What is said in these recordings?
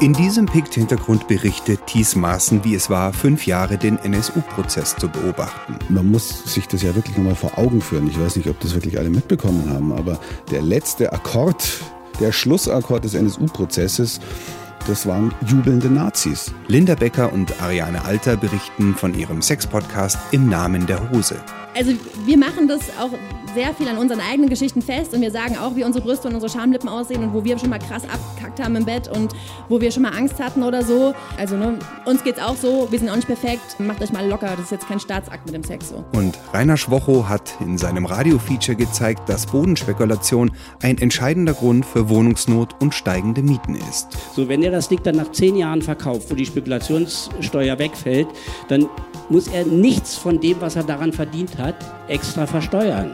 In diesem Pikt-Hintergrund berichtet Thies Maaßen, wie es war, fünf Jahre den NSU-Prozess zu beobachten. Man muss sich das ja wirklich nochmal vor Augen führen. Ich weiß nicht, ob das wirklich alle mitbekommen haben, aber der letzte Akkord, der Schlussakkord des NSU-Prozesses, das waren jubelnde Nazis. Linda Becker und Ariane Alter berichten von ihrem Sex-Podcast Im Namen der Hose. Also wir machen das auch sehr viel an unseren eigenen Geschichten fest und wir sagen auch, wie unsere Brüste und unsere Schamlippen aussehen und wo wir schon mal krass abgekackt haben im Bett und wo wir schon mal Angst hatten oder so. Also ne, uns geht's auch so, wir sind auch nicht perfekt. Macht euch mal locker, das ist jetzt kein Staatsakt mit dem Sex so. Und Rainer Schwocho hat in seinem Radiofeature gezeigt, dass Bodenspekulation ein entscheidender Grund für Wohnungsnot und steigende Mieten ist. So, wenn er das Ding dann nach zehn Jahren verkauft, wo die Spekulationssteuer wegfällt, dann muss er nichts von dem, was er daran verdient hat, extra versteuern.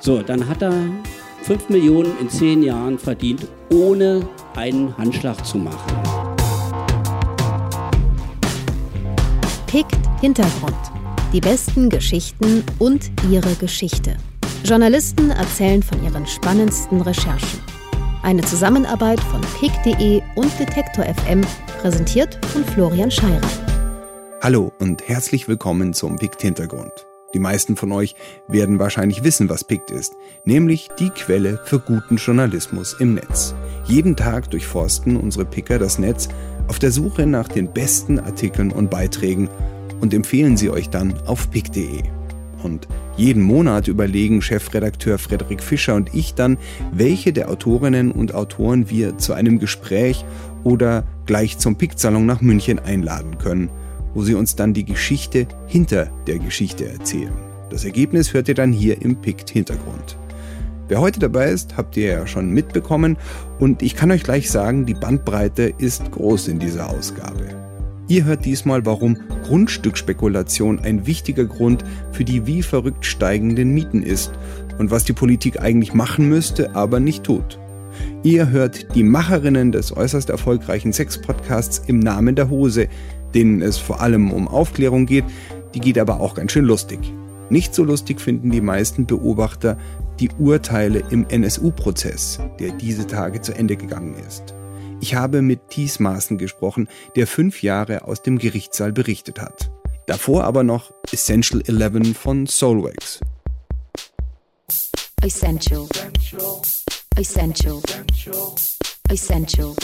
So, dann hat er 5 Millionen in 10 Jahren verdient, ohne einen Handschlag zu machen. Pickt Hintergrund. Die besten Geschichten und ihre Geschichte. Journalisten erzählen von ihren spannendsten Recherchen. Eine Zusammenarbeit von pick.de und Detektor FM, präsentiert von Florian Scheirer. Hallo und herzlich willkommen zum Pikt Hintergrund. Die meisten von euch werden wahrscheinlich wissen, was PICT ist, nämlich die Quelle für guten Journalismus im Netz. Jeden Tag durchforsten unsere Picker das Netz auf der Suche nach den besten Artikeln und Beiträgen und empfehlen sie euch dann auf pick.de. Und jeden Monat überlegen Chefredakteur Frederik Fischer und ich dann, welche der Autorinnen und Autoren wir zu einem Gespräch oder gleich zum Pick-Salon nach München einladen können – wo sie uns dann die Geschichte hinter der Geschichte erzählen. Das Ergebnis hört ihr dann hier im Pikt Hintergrund. Wer heute dabei ist, habt ihr ja schon mitbekommen und ich kann euch gleich sagen, die Bandbreite ist groß in dieser Ausgabe. Ihr hört diesmal, warum Grundstückspekulation ein wichtiger Grund für die wie verrückt steigenden Mieten ist und was die Politik eigentlich machen müsste, aber nicht tut. Ihr hört die Macherinnen des äußerst erfolgreichen Sex-Podcasts im Namen der Hose, denen es vor allem um Aufklärung geht, die geht aber auch ganz schön lustig. Nicht so lustig finden die meisten Beobachter die Urteile im NSU-Prozess, der diese Tage zu Ende gegangen ist. Ich habe mit Thies Maaßen gesprochen, der fünf Jahre aus dem Gerichtssaal berichtet hat. Davor aber noch Essential 11 von Soulwax. Essential. Essential. Essential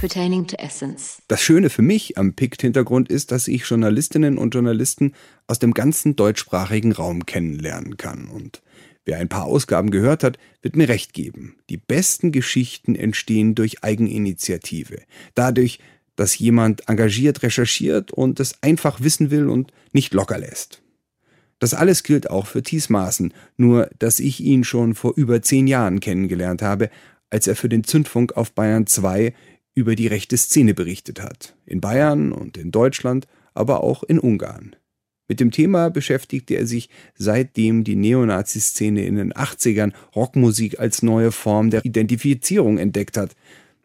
pertaining to essence. Das Schöne für mich am PICT-Hintergrund ist, dass ich Journalistinnen und Journalisten aus dem ganzen deutschsprachigen Raum kennenlernen kann. Und wer ein paar Ausgaben gehört hat, wird mir recht geben. Die besten Geschichten entstehen durch Eigeninitiative. Dadurch, dass jemand engagiert recherchiert und es einfach wissen will und nicht locker lässt. Das alles gilt auch für Thies Maaßen, nur dass ich ihn schon vor über zehn Jahren kennengelernt habe, als er für den Zündfunk auf Bayern 2 über die rechte Szene berichtet hat. In Bayern und in Deutschland, aber auch in Ungarn. Mit dem Thema beschäftigte er sich seitdem die Neonazi-Szene in den 80ern Rockmusik als neue Form der Identifizierung entdeckt hat.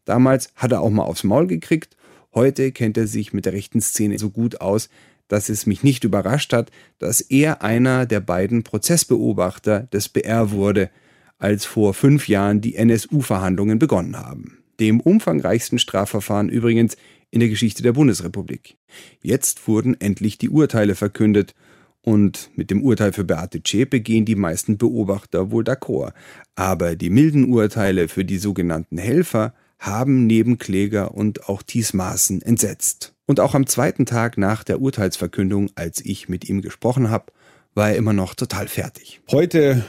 Damals hat er auch mal aufs Maul gekriegt, heute kennt er sich mit der rechten Szene so gut aus, dass es mich nicht überrascht hat, dass er einer der beiden Prozessbeobachter des BR wurde, als vor fünf Jahren die NSU-Verhandlungen begonnen haben dem umfangreichsten Strafverfahren übrigens in der Geschichte der Bundesrepublik. Jetzt wurden endlich die Urteile verkündet und mit dem Urteil für Beate Zschäpe gehen die meisten Beobachter wohl d'accord. Aber die milden Urteile für die sogenannten Helfer haben neben Kläger und auch Thies Maaßen entsetzt. Und auch am zweiten Tag nach der Urteilsverkündung, als ich mit ihm gesprochen habe, war er immer noch total fertig. Heute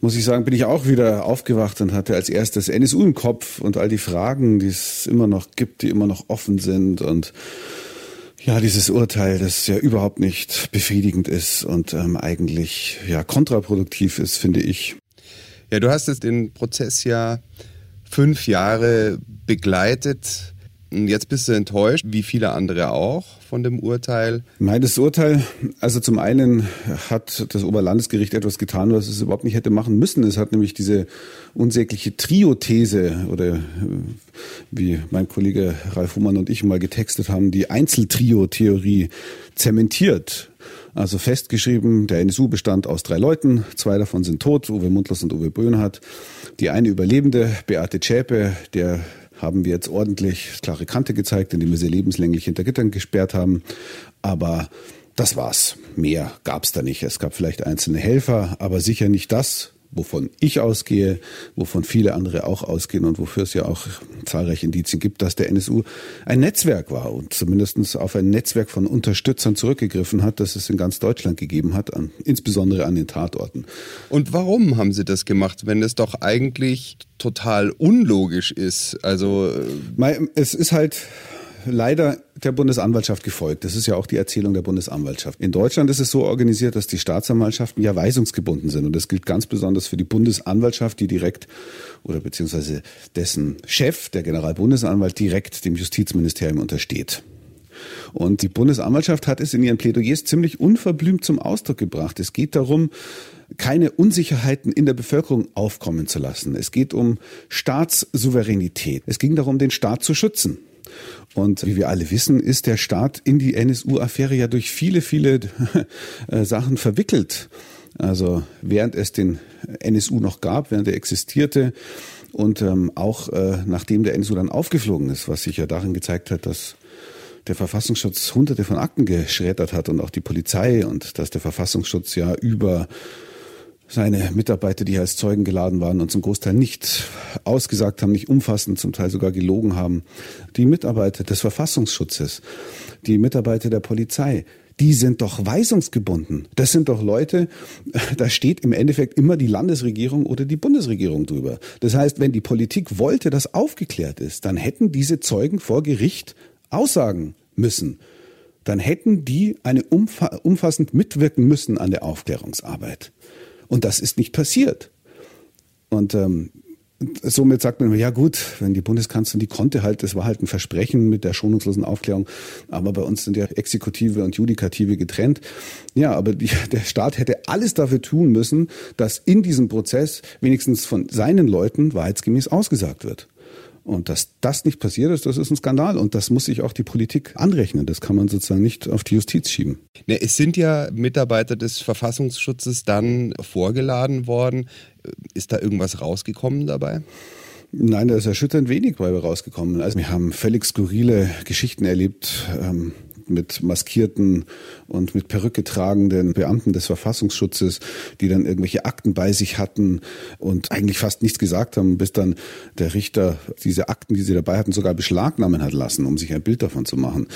muss ich sagen, bin ich auch wieder aufgewacht und hatte als erstes NSU im Kopf und all die Fragen, die es immer noch gibt, die immer noch offen sind und ja, dieses Urteil, das ja überhaupt nicht befriedigend ist und ähm, eigentlich ja kontraproduktiv ist, finde ich. Ja, du hast jetzt den Prozess ja fünf Jahre begleitet. Jetzt bist du enttäuscht, wie viele andere auch, von dem Urteil. Nein, das Urteil, also zum einen hat das Oberlandesgericht etwas getan, was es überhaupt nicht hätte machen müssen. Es hat nämlich diese unsägliche Trio-These oder wie mein Kollege Ralf Humann und ich mal getextet haben, die Einzeltrio-Theorie zementiert. Also festgeschrieben, der NSU bestand aus drei Leuten, zwei davon sind tot, Uwe Mundlos und Uwe Böhnhardt. Die eine Überlebende, Beate Zschäpe, der haben wir jetzt ordentlich klare Kante gezeigt, indem wir sie lebenslänglich hinter Gittern gesperrt haben. Aber das war's. Mehr gab's da nicht. Es gab vielleicht einzelne Helfer, aber sicher nicht das, wovon ich ausgehe, wovon viele andere auch ausgehen und wofür es ja auch zahlreiche Indizien gibt, dass der NSU ein Netzwerk war und zumindest auf ein Netzwerk von Unterstützern zurückgegriffen hat, das es in ganz Deutschland gegeben hat, an, insbesondere an den Tatorten. Und warum haben Sie das gemacht, wenn es doch eigentlich total unlogisch ist? Also äh, es ist halt leider der Bundesanwaltschaft gefolgt. Das ist ja auch die Erzählung der Bundesanwaltschaft. In Deutschland ist es so organisiert, dass die Staatsanwaltschaften ja weisungsgebunden sind. Und das gilt ganz besonders für die Bundesanwaltschaft, die direkt oder beziehungsweise dessen Chef, der Generalbundesanwalt, direkt dem Justizministerium untersteht. Und die Bundesanwaltschaft hat es in ihren Plädoyers ziemlich unverblümt zum Ausdruck gebracht. Es geht darum, keine Unsicherheiten in der Bevölkerung aufkommen zu lassen. Es geht um Staatssouveränität. Es ging darum, den Staat zu schützen. Und wie wir alle wissen, ist der Staat in die NSU-Affäre ja durch viele, viele äh, Sachen verwickelt. Also während es den NSU noch gab, während er existierte und ähm, auch äh, nachdem der NSU dann aufgeflogen ist, was sich ja darin gezeigt hat, dass der Verfassungsschutz hunderte von Akten geschreddert hat und auch die Polizei und dass der Verfassungsschutz ja über seine Mitarbeiter, die als Zeugen geladen waren und zum Großteil nicht ausgesagt haben, nicht umfassend, zum Teil sogar gelogen haben. Die Mitarbeiter des Verfassungsschutzes, die Mitarbeiter der Polizei, die sind doch weisungsgebunden. Das sind doch Leute, da steht im Endeffekt immer die Landesregierung oder die Bundesregierung drüber. Das heißt, wenn die Politik wollte, dass aufgeklärt ist, dann hätten diese Zeugen vor Gericht aussagen müssen. Dann hätten die eine umfassend mitwirken müssen an der Aufklärungsarbeit. Und das ist nicht passiert. Und ähm, somit sagt man immer, ja gut, wenn die Bundeskanzlerin, die konnte halt, das war halt ein Versprechen mit der schonungslosen Aufklärung, aber bei uns sind ja Exekutive und Judikative getrennt. Ja, aber die, der Staat hätte alles dafür tun müssen, dass in diesem Prozess wenigstens von seinen Leuten wahrheitsgemäß ausgesagt wird. Und dass das nicht passiert ist, das ist ein Skandal. Und das muss sich auch die Politik anrechnen. Das kann man sozusagen nicht auf die Justiz schieben. Ne, es sind ja Mitarbeiter des Verfassungsschutzes dann vorgeladen worden. Ist da irgendwas rausgekommen dabei? Nein, da ist erschütternd wenig bei rausgekommen. Also wir haben völlig skurrile Geschichten erlebt. Ähm, mit maskierten und mit Perücke tragenden Beamten des Verfassungsschutzes, die dann irgendwelche Akten bei sich hatten und eigentlich fast nichts gesagt haben, bis dann der Richter diese Akten, die sie dabei hatten, sogar beschlagnahmen hat lassen, um sich ein Bild davon zu machen.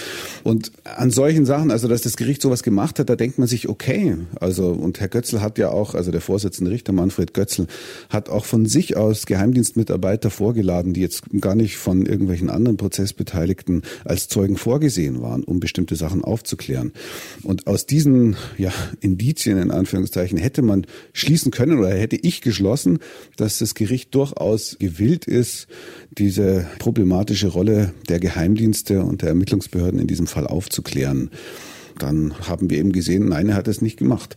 Und an solchen Sachen, also dass das Gericht sowas gemacht hat, da denkt man sich, okay, also und Herr Götzl hat ja auch, also der Vorsitzende Richter Manfred Götzl hat auch von sich aus Geheimdienstmitarbeiter vorgeladen, die jetzt gar nicht von irgendwelchen anderen Prozessbeteiligten als Zeugen vorgesehen waren, um bestimmte bestimmte Sachen aufzuklären. Und aus diesen ja, Indizien in Anführungszeichen hätte man schließen können oder hätte ich geschlossen, dass das Gericht durchaus gewillt ist, diese problematische Rolle der Geheimdienste und der Ermittlungsbehörden in diesem Fall aufzuklären. Dann haben wir eben gesehen, nein, er hat es nicht gemacht.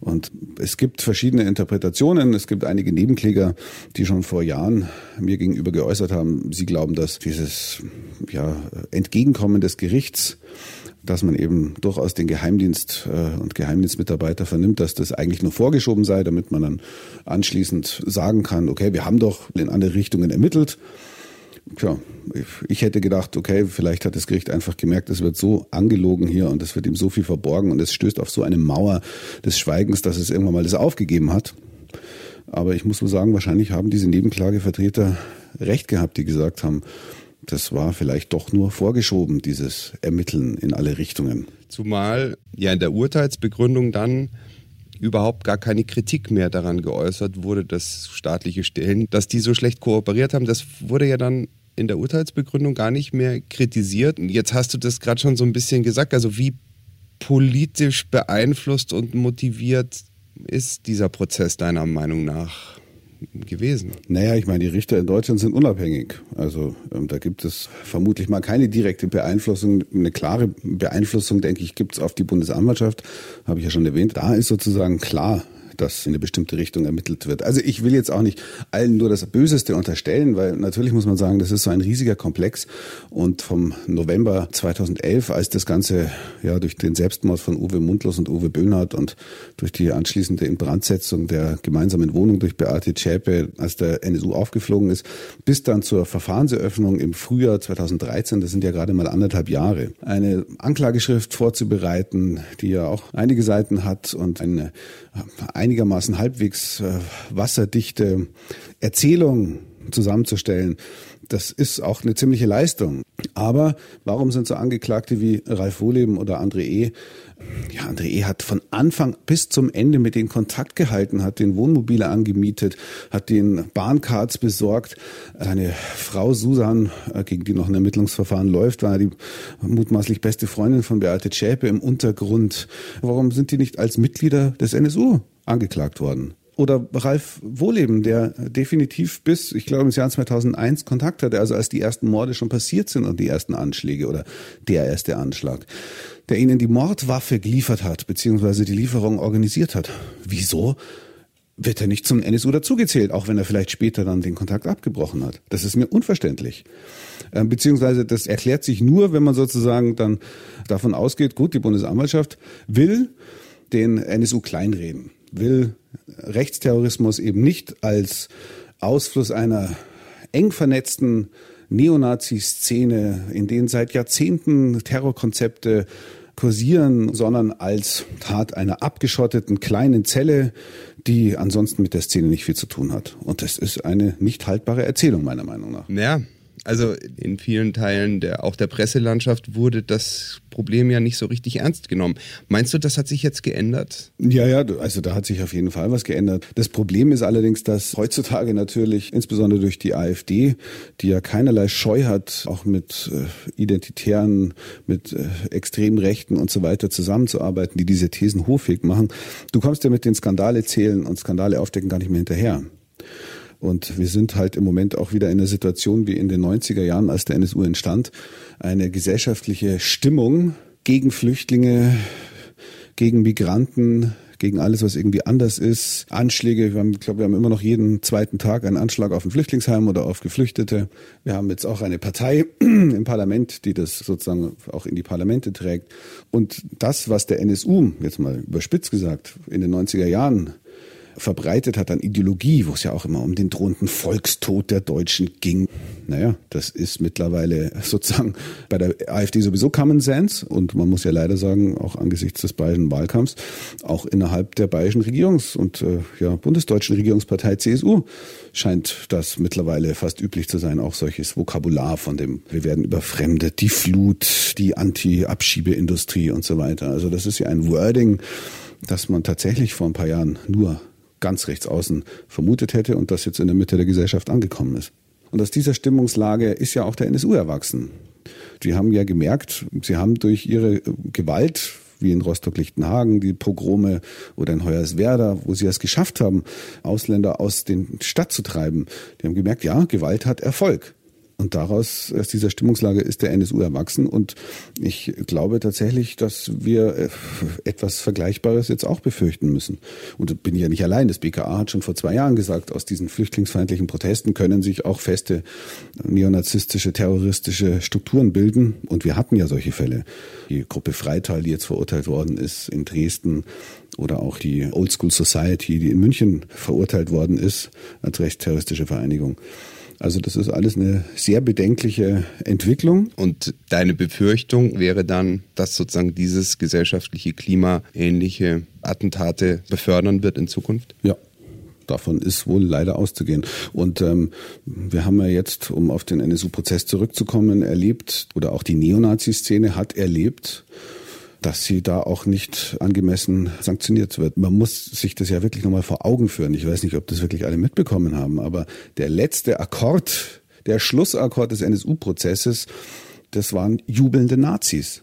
Und es gibt verschiedene Interpretationen. Es gibt einige Nebenkläger, die schon vor Jahren mir gegenüber geäußert haben, sie glauben, dass dieses ja, Entgegenkommen des Gerichts dass man eben durchaus den Geheimdienst äh, und Geheimdienstmitarbeiter vernimmt, dass das eigentlich nur vorgeschoben sei, damit man dann anschließend sagen kann, okay, wir haben doch in andere Richtungen ermittelt. Tja, ich hätte gedacht, okay, vielleicht hat das Gericht einfach gemerkt, es wird so angelogen hier und es wird ihm so viel verborgen und es stößt auf so eine Mauer des Schweigens, dass es irgendwann mal das aufgegeben hat. Aber ich muss wohl sagen, wahrscheinlich haben diese Nebenklagevertreter recht gehabt, die gesagt haben, das war vielleicht doch nur vorgeschoben, dieses Ermitteln in alle Richtungen. Zumal ja in der Urteilsbegründung dann überhaupt gar keine Kritik mehr daran geäußert wurde, dass staatliche Stellen, dass die so schlecht kooperiert haben. Das wurde ja dann in der Urteilsbegründung gar nicht mehr kritisiert. Jetzt hast du das gerade schon so ein bisschen gesagt. Also wie politisch beeinflusst und motiviert ist dieser Prozess deiner Meinung nach? Gewesen? Naja, ich meine, die Richter in Deutschland sind unabhängig. Also ähm, da gibt es vermutlich mal keine direkte Beeinflussung. Eine klare Beeinflussung, denke ich, gibt es auf die Bundesanwaltschaft, habe ich ja schon erwähnt. Da ist sozusagen klar, dass in eine bestimmte Richtung ermittelt wird. Also ich will jetzt auch nicht allen nur das Böseste unterstellen, weil natürlich muss man sagen, das ist so ein riesiger Komplex und vom November 2011, als das Ganze ja durch den Selbstmord von Uwe Mundlos und Uwe Böhnhardt und durch die anschließende Inbrandsetzung der gemeinsamen Wohnung durch Beate Zschäpe, als der NSU aufgeflogen ist, bis dann zur Verfahrenseröffnung im Frühjahr 2013, das sind ja gerade mal anderthalb Jahre, eine Anklageschrift vorzubereiten, die ja auch einige Seiten hat und eine einigermaßen halbwegs äh, wasserdichte Erzählung zusammenzustellen, das ist auch eine ziemliche Leistung. Aber warum sind so Angeklagte wie Ralf Wohleben oder André E. Ja, André E. hat von Anfang bis zum Ende mit denen Kontakt gehalten, hat den Wohnmobile angemietet, hat den Bahncards besorgt. Seine Frau Susan, äh, gegen die noch ein Ermittlungsverfahren läuft, war die mutmaßlich beste Freundin von Beate Zschäpe im Untergrund. Warum sind die nicht als Mitglieder des NSU angeklagt worden? oder Ralf Wohleben, der definitiv bis, ich glaube, ins Jahr 2001 Kontakt hatte, also als die ersten Morde schon passiert sind und die ersten Anschläge oder der erste Anschlag, der ihnen die Mordwaffe geliefert hat, beziehungsweise die Lieferung organisiert hat. Wieso? wird er nicht zum NSU dazugezählt, auch wenn er vielleicht später dann den Kontakt abgebrochen hat. Das ist mir unverständlich. Ähm, beziehungsweise das erklärt sich nur, wenn man sozusagen dann davon ausgeht, gut, die Bundesanwaltschaft will den NSU kleinreden will Rechtsterrorismus eben nicht als Ausfluss einer eng vernetzten Neonazi-Szene, in denen seit Jahrzehnten Terrorkonzepte kursieren, sondern als Tat einer abgeschotteten kleinen Zelle, die ansonsten mit der Szene nicht viel zu tun hat. Und das ist eine nicht haltbare Erzählung meiner Meinung nach. Ja, also in vielen Teilen der, auch der Presselandschaft wurde das Problem ja nicht so richtig ernst genommen. Meinst du, das hat sich jetzt geändert? Ja, ja, also da hat sich auf jeden Fall was geändert. Das Problem ist allerdings, dass heutzutage natürlich, insbesondere durch die AfD, die ja keinerlei Scheu hat, auch mit äh, Identitären, mit äh, extremen Rechten und so weiter zusammenzuarbeiten, die diese Thesen hochfähig machen. Du kommst ja mit den Skandale zählen und Skandale aufdecken gar nicht mehr hinterher. Und wir sind halt im Moment auch wieder in einer Situation wie in den 90er Jahren, als der NSU entstand. Eine gesellschaftliche Stimmung gegen Flüchtlinge, gegen Migranten, gegen alles, was irgendwie anders ist. Anschläge, wir haben, ich glaube, wir haben immer noch jeden zweiten Tag einen Anschlag auf ein Flüchtlingsheim oder auf Geflüchtete. Wir haben jetzt auch eine Partei im Parlament, die das sozusagen auch in die Parlamente trägt. Und das, was der NSU, jetzt mal überspitzt gesagt, in den 90er Jahren verbreitet hat an Ideologie, wo es ja auch immer um den drohenden Volkstod der Deutschen ging. Naja, das ist mittlerweile sozusagen bei der AfD sowieso Common Sense und man muss ja leider sagen, auch angesichts des bayerischen Wahlkampfs, auch innerhalb der bayerischen Regierungs- und äh, ja, bundesdeutschen Regierungspartei CSU scheint das mittlerweile fast üblich zu sein, auch solches Vokabular von dem, wir werden überfremdet, die Flut, die Anti-Abschiebeindustrie und so weiter. Also das ist ja ein Wording, das man tatsächlich vor ein paar Jahren nur ganz rechts außen vermutet hätte und das jetzt in der Mitte der Gesellschaft angekommen ist. Und aus dieser Stimmungslage ist ja auch der NSU erwachsen. Die haben ja gemerkt, sie haben durch ihre Gewalt, wie in Rostock-Lichtenhagen, die Pogrome oder in Hoyerswerda, wo sie es geschafft haben, Ausländer aus den Stadt zu treiben. Die haben gemerkt, ja, Gewalt hat Erfolg. Und daraus, aus dieser Stimmungslage ist der NSU erwachsen. Und ich glaube tatsächlich, dass wir äh, etwas Vergleichbares jetzt auch befürchten müssen. Und da bin ich ja nicht allein. Das BKA hat schon vor zwei Jahren gesagt, aus diesen flüchtlingsfeindlichen Protesten können sich auch feste neonazistische, terroristische Strukturen bilden. Und wir hatten ja solche Fälle. Die Gruppe Freital, die jetzt verurteilt worden ist in Dresden, oder auch die Old School Society, die in München verurteilt worden ist als rechtsterroristische Vereinigung. Also das ist alles eine sehr bedenkliche Entwicklung. Und deine Befürchtung wäre dann, dass sozusagen dieses gesellschaftliche Klima ähnliche Attentate befördern wird in Zukunft? Ja. Davon ist wohl leider auszugehen. Und ähm, wir haben ja jetzt, um auf den NSU-Prozess zurückzukommen, erlebt, oder auch die Neonazi-Szene hat erlebt, dass sie da auch nicht angemessen sanktioniert wird. Man muss sich das ja wirklich nochmal vor Augen führen. Ich weiß nicht, ob das wirklich alle mitbekommen haben, aber der letzte Akkord, der Schlussakkord des NSU-Prozesses, das waren jubelnde Nazis.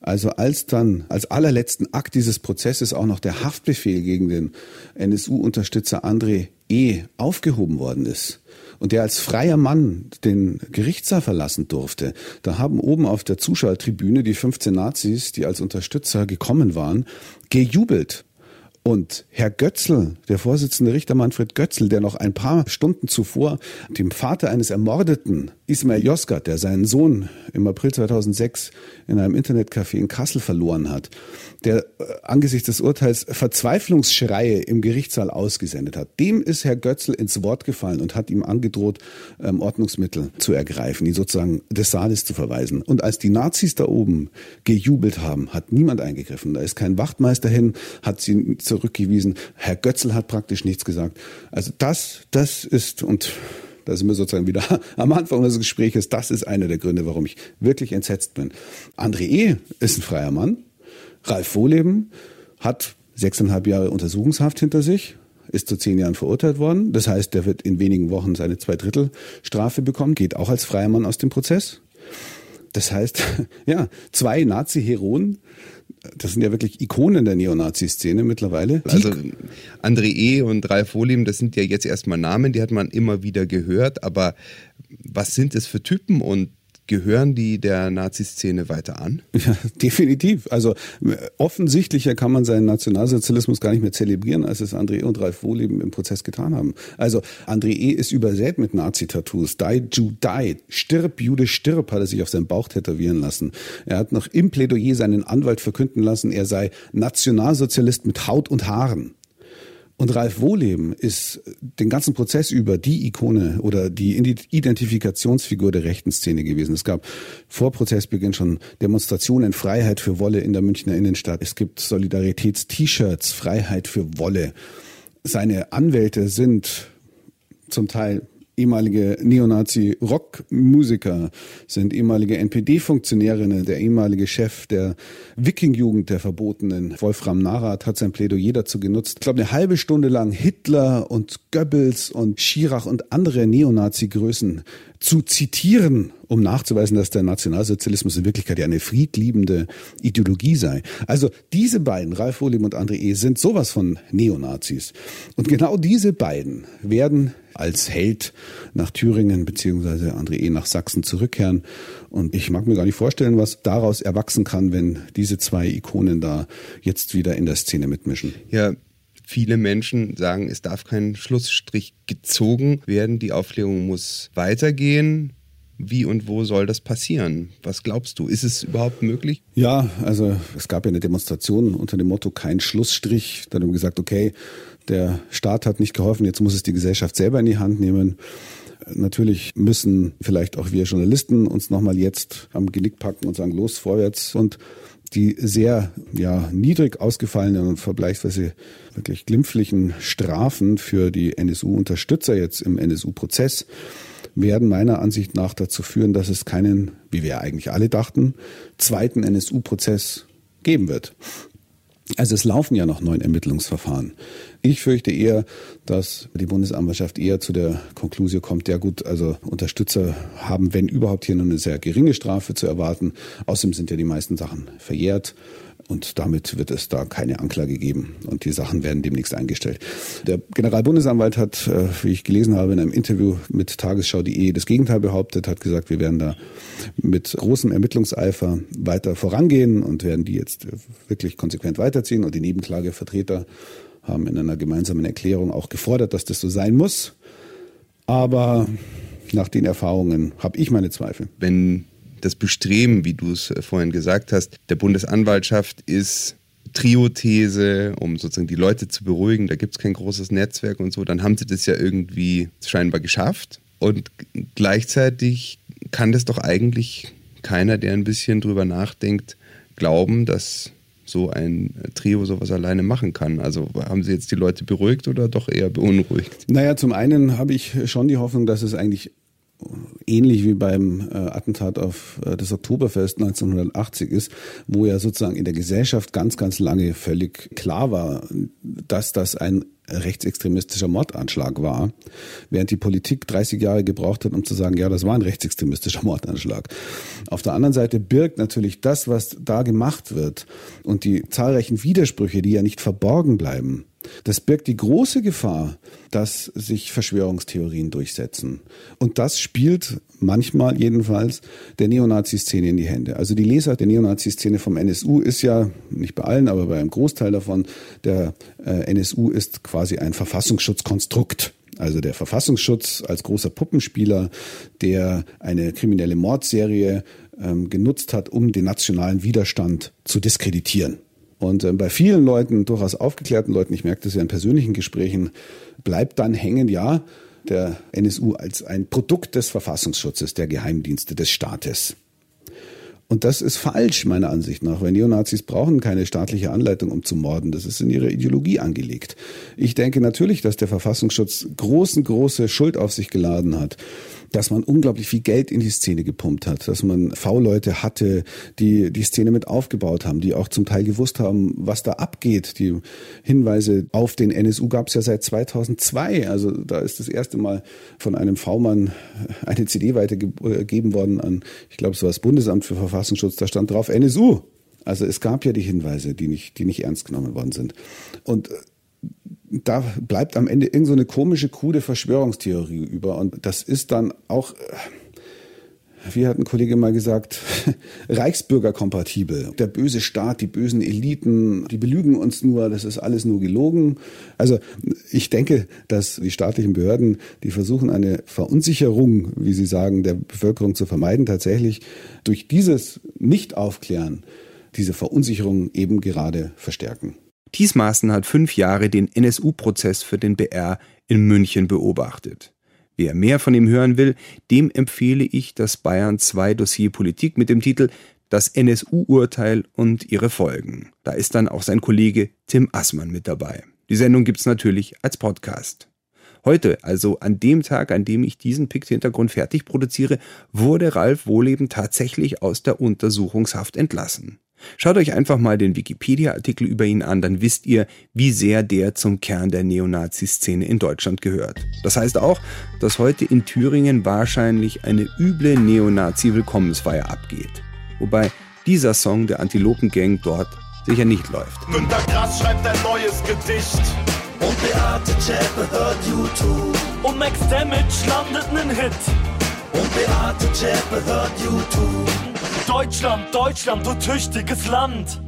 Also als dann als allerletzten Akt dieses Prozesses auch noch der Haftbefehl gegen den NSU-Unterstützer André E. aufgehoben worden ist, und der als freier Mann den Gerichtssaal verlassen durfte, da haben oben auf der Zuschauertribüne die 15 Nazis, die als Unterstützer gekommen waren, gejubelt. Und Herr Götzl, der Vorsitzende Richter Manfred Götzl, der noch ein paar Stunden zuvor dem Vater eines Ermordeten, Ismail Yozgat, der seinen Sohn im April 2006 in einem Internetcafé in Kassel verloren hat, der äh, angesichts des Urteils Verzweiflungsschreie im Gerichtssaal ausgesendet hat, dem ist Herr Götzl ins Wort gefallen und hat ihm angedroht, ähm, Ordnungsmittel zu ergreifen, ihn sozusagen des Saales zu verweisen. Und als die Nazis da oben gejubelt haben, hat niemand eingegriffen. Da ist kein Wachtmeister hin, hat sie zurückgewiesen. Herr Götzl hat praktisch nichts gesagt. Also das, das ist und da sind wir sozusagen wieder am Anfang unseres Gesprächs. Das ist einer der Gründe, warum ich wirklich entsetzt bin. André E. ist ein freier Mann. Ralf Wohleben hat sechseinhalb Jahre Untersuchungshaft hinter sich, ist zu zehn Jahren verurteilt worden. Das heißt, der wird in wenigen Wochen seine Zweidrittelstrafe bekommen, geht auch als freier Mann aus dem Prozess. Das heißt, ja, zwei Nazi-Heroen das sind ja wirklich Ikonen der Neonazi-Szene mittlerweile. Also André E. und Ralf Wohlim, das sind ja jetzt erstmal Namen, die hat man immer wieder gehört, aber was sind es für Typen und Gehören die der Nazi-Szene weiter an? Ja, definitiv. Also offensichtlicher kann man seinen Nationalsozialismus gar nicht mehr zelebrieren, als es André und Ralf Wohleben im Prozess getan haben. Also André E. ist übersät mit Nazi-Tattoos. Die Jew die. Stirb, Jude, stirb, hat er sich auf seinen Bauch tätowieren lassen. Er hat noch im Plädoyer seinen Anwalt verkünden lassen, er sei Nationalsozialist mit Haut und Haaren. Und Ralf Wohleben ist den ganzen Prozess über die Ikone oder die Identifikationsfigur der rechten Szene gewesen. Es gab vor Prozessbeginn schon Demonstrationen Freiheit für Wolle in der Münchner Innenstadt. Es gibt Solidaritäts-T-Shirts, Freiheit für Wolle. Seine Anwälte sind zum Teil ehemalige Neonazi-Rockmusiker, sind ehemalige NPD-Funktionärinnen. Der ehemalige Chef der Wiking-Jugend der Verbotenen, Wolfram Narath, hat sein Plädoyer dazu genutzt. Ich glaube, eine halbe Stunde lang Hitler und Goebbels und Schirach und andere Neonazi-Größen zu zitieren, um nachzuweisen, dass der Nationalsozialismus in Wirklichkeit ja eine friedliebende Ideologie sei. Also diese beiden, Ralf Wohlim und André E., sind sowas von Neonazis. Und genau diese beiden werden als Held nach Thüringen beziehungsweise André E. nach Sachsen zurückkehren. Und ich mag mir gar nicht vorstellen, was daraus erwachsen kann, wenn diese zwei Ikonen da jetzt wieder in der Szene mitmischen. Ja, viele Menschen sagen, es darf kein Schlussstrich gezogen werden, die Aufklärung muss weitergehen. Wie und wo soll das passieren? Was glaubst du? Ist es überhaupt möglich? Ja, also es gab ja eine Demonstration unter dem Motto kein Schlussstrich. Dann haben wir gesagt, okay, der Staat hat nicht geholfen, jetzt muss es die Gesellschaft selber in die Hand nehmen. Natürlich müssen vielleicht auch wir Journalisten uns nochmal jetzt am Genick packen und sagen, los, vorwärts. Und die sehr ja, niedrig ausgefallenen und vergleichsweise wirklich glimpflichen Strafen für die NSU-Unterstützer jetzt im NSU-Prozess werden meiner Ansicht nach dazu führen, dass es keinen, wie wir eigentlich alle dachten, zweiten NSU-Prozess geben wird. Also es laufen ja noch neun Ermittlungsverfahren. Ich fürchte eher, dass die Bundesanwaltschaft eher zu der Konklusion kommt, ja gut, also Unterstützer haben, wenn überhaupt, hier nur eine sehr geringe Strafe zu erwarten. Außerdem sind ja die meisten Sachen verjährt. Und damit wird es da keine Anklage geben. Und die Sachen werden demnächst eingestellt. Der Generalbundesanwalt hat, äh, wie ich gelesen habe, in einem Interview mit Tagesschau.de das Gegenteil behauptet, hat gesagt, wir werden da mit großem Ermittlungseifer weiter vorangehen und werden die jetzt wirklich konsequent weiterziehen. Und die Nebenklagevertreter haben in einer gemeinsamen Erklärung auch gefordert, dass das so sein muss. Aber nach den Erfahrungen habe ich meine Zweifel. Wenn das Bestreben, wie du es äh, vorhin gesagt hast, der Bundesanwaltschaft ist Trio-These, um sozusagen die Leute zu beruhigen, da gibt es kein großes Netzwerk und so, dann haben sie das ja irgendwie scheinbar geschafft. Und gleichzeitig kann das doch eigentlich keiner, der ein bisschen drüber nachdenkt, glauben, dass so ein Trio sowas alleine machen kann. Also haben Sie jetzt die Leute beruhigt oder doch eher beunruhigt? Naja, zum einen habe ich schon die Hoffnung, dass es eigentlich ähnlich wie beim äh, Attentat auf äh, das Oktoberfest 1980 ist, wo ja sozusagen in der Gesellschaft ganz, ganz lange völlig klar war, dass das ein rechtsextremistischer Mordanschlag war, während die Politik 30 Jahre gebraucht hat, um zu sagen, ja, das war ein rechtsextremistischer Mordanschlag. Auf der anderen Seite birgt natürlich das, was da gemacht wird und die zahlreichen Widersprüche, die ja nicht verborgen bleiben, das birgt die große Gefahr, dass sich Verschwörungstheorien durchsetzen. Und das spielt manchmal jedenfalls der Neonazi-Szene in die Hände. Also die Leser der Neonazi-Szene vom NSU ist ja, nicht bei allen, aber bei einem Großteil davon, der äh, NSU ist quasi ein Verfassungsschutzkonstrukt. Also der Verfassungsschutz als großer Puppenspieler, der eine kriminelle Mordserie ähm, genutzt hat, um den nationalen Widerstand zu diskreditieren. Und äh, bei vielen Leuten, durchaus aufgeklärten Leuten, ich merke das ja in persönlichen Gesprächen, bleibt dann hängen, ja, der NSU als ein Produkt des Verfassungsschutzes, der Geheimdienste des Staates. Und das ist falsch, meiner Ansicht nach, weil Neonazis brauchen keine staatliche Anleitung, um zu morden. Das ist in ihrer Ideologie angelegt. Ich denke natürlich, dass der Verfassungsschutz großen, große Schuld auf sich geladen hat dass man unglaublich viel Geld in die Szene gepumpt hat, dass man V-Leute hatte, die die Szene mit aufgebaut haben, die auch zum Teil gewusst haben, was da abgeht. Die Hinweise auf den NSU gab es ja seit 2002. Also da ist das erste Mal von einem V-Mann eine CD weitergegeben worden an, ich glaube, es war das Bundesamt für Verfassungsschutz, da stand drauf NSU. Also es gab ja die Hinweise, die nicht, die nicht ernst genommen worden sind. Und da bleibt am Ende irgend so eine komische, krude Verschwörungstheorie über. Und das ist dann auch, äh, wie hat ein Kollege mal gesagt, Reichsbürgerkompatibel. Der böse Staat, die bösen Eliten, die belügen uns nur, das ist alles nur gelogen. Also ich denke, dass die staatlichen Behörden, die versuchen, eine Verunsicherung, wie sie sagen, der Bevölkerung zu vermeiden, tatsächlich durch dieses Nicht-Aufklären diese Verunsicherung eben gerade verstärken. Thiesmaßen hat fünf Jahre den NSU-Prozess für den BR in München beobachtet. Wer mehr von ihm hören will, dem empfehle ich das Bayern 2 Dossier Politik mit dem Titel Das NSU-Urteil und ihre Folgen. Da ist dann auch sein Kollege Tim Assmann mit dabei. Die Sendung gibt's natürlich als Podcast. Heute, also an dem Tag, an dem ich diesen Pikt-Hintergrund fertig produziere, wurde Ralf Wohleben tatsächlich aus der Untersuchungshaft entlassen. Schaut euch einfach mal den Wikipedia-Artikel über ihn an, dann wisst ihr, wie sehr der zum Kern der Neonazi-Szene in Deutschland gehört. Das heißt auch, dass heute in Thüringen wahrscheinlich eine üble Neonazi-Willkommensfeier abgeht. Wobei dieser Song der Antilopen-Gang dort sicher nicht läuft. Günter Grass schreibt ein neues Gedicht. Und Beate Zschäpe hört YouTube. Und Max Damage landet nen Hit. Und Beate Zschäpe hört YouTube. Deutschland, Deutschland, du tüchtiges Land.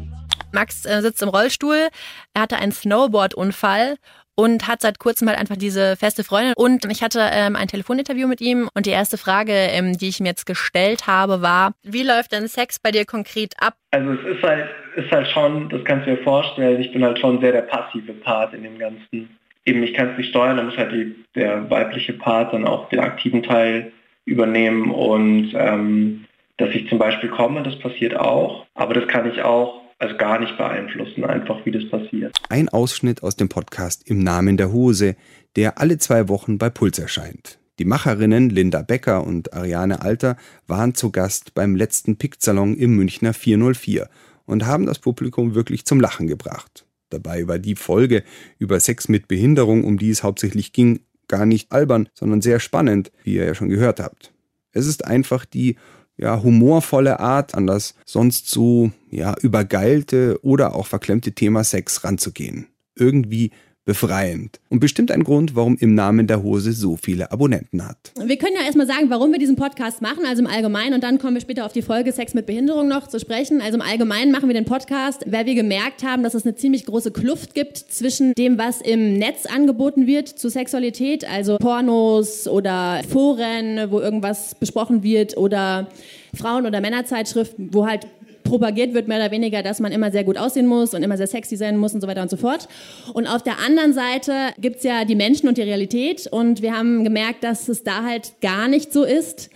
Max äh, sitzt im Rollstuhl, er hatte einen Snowboard-Unfall und hat seit kurzem halt einfach diese feste Freundin. Und ich hatte ähm, ein Telefoninterview mit ihm und die erste Frage, ähm, die ich ihm jetzt gestellt habe, war, wie läuft denn Sex bei dir konkret ab? Also es ist halt, ist halt schon, das kannst du dir vorstellen, ich bin halt schon sehr der passive Part in dem Ganzen. Eben, ich kann es nicht steuern, da muss halt die, der weibliche Part dann auch den aktiven Teil übernehmen und ähm, dass ich zum Beispiel komme, das passiert auch, aber das kann ich auch also gar nicht beeinflussen, einfach wie das passiert. Ein Ausschnitt aus dem Podcast Im Namen der Hose, der alle zwei Wochen bei Puls erscheint. Die Macherinnen Linda Becker und Ariane Alter waren zu Gast beim letzten Pick-Salon im Münchner 404 und haben das Publikum wirklich zum Lachen gebracht. Dabei war die Folge über Sex mit Behinderung, um die es hauptsächlich ging, gar nicht albern, sondern sehr spannend, wie ihr ja schon gehört habt. Es ist einfach die ja, humorvolle Art an das sonst so ja, übergeilte oder auch verklemmte Thema Sex ranzugehen. Irgendwie befreiend. Und bestimmt ein Grund, warum im Namen der Hose so viele Abonnenten hat. Wir können ja erstmal sagen, warum wir diesen Podcast machen, also im Allgemeinen, und dann kommen wir später auf die Folge Sex mit Behinderung noch zu sprechen. Also im Allgemeinen machen wir den Podcast, weil wir gemerkt haben, dass es eine ziemlich große Kluft gibt zwischen dem, was im Netz angeboten wird zu Sexualität, also Pornos oder Foren, wo irgendwas besprochen wird oder Frauen- oder Männerzeitschriften, wo halt propagiert wird, mehr oder weniger, dass man immer sehr gut aussehen muss und immer sehr sexy sein muss und so weiter und so fort. Und auf der anderen Seite gibt es ja die Menschen und die Realität und wir haben gemerkt, dass es da halt gar nicht so ist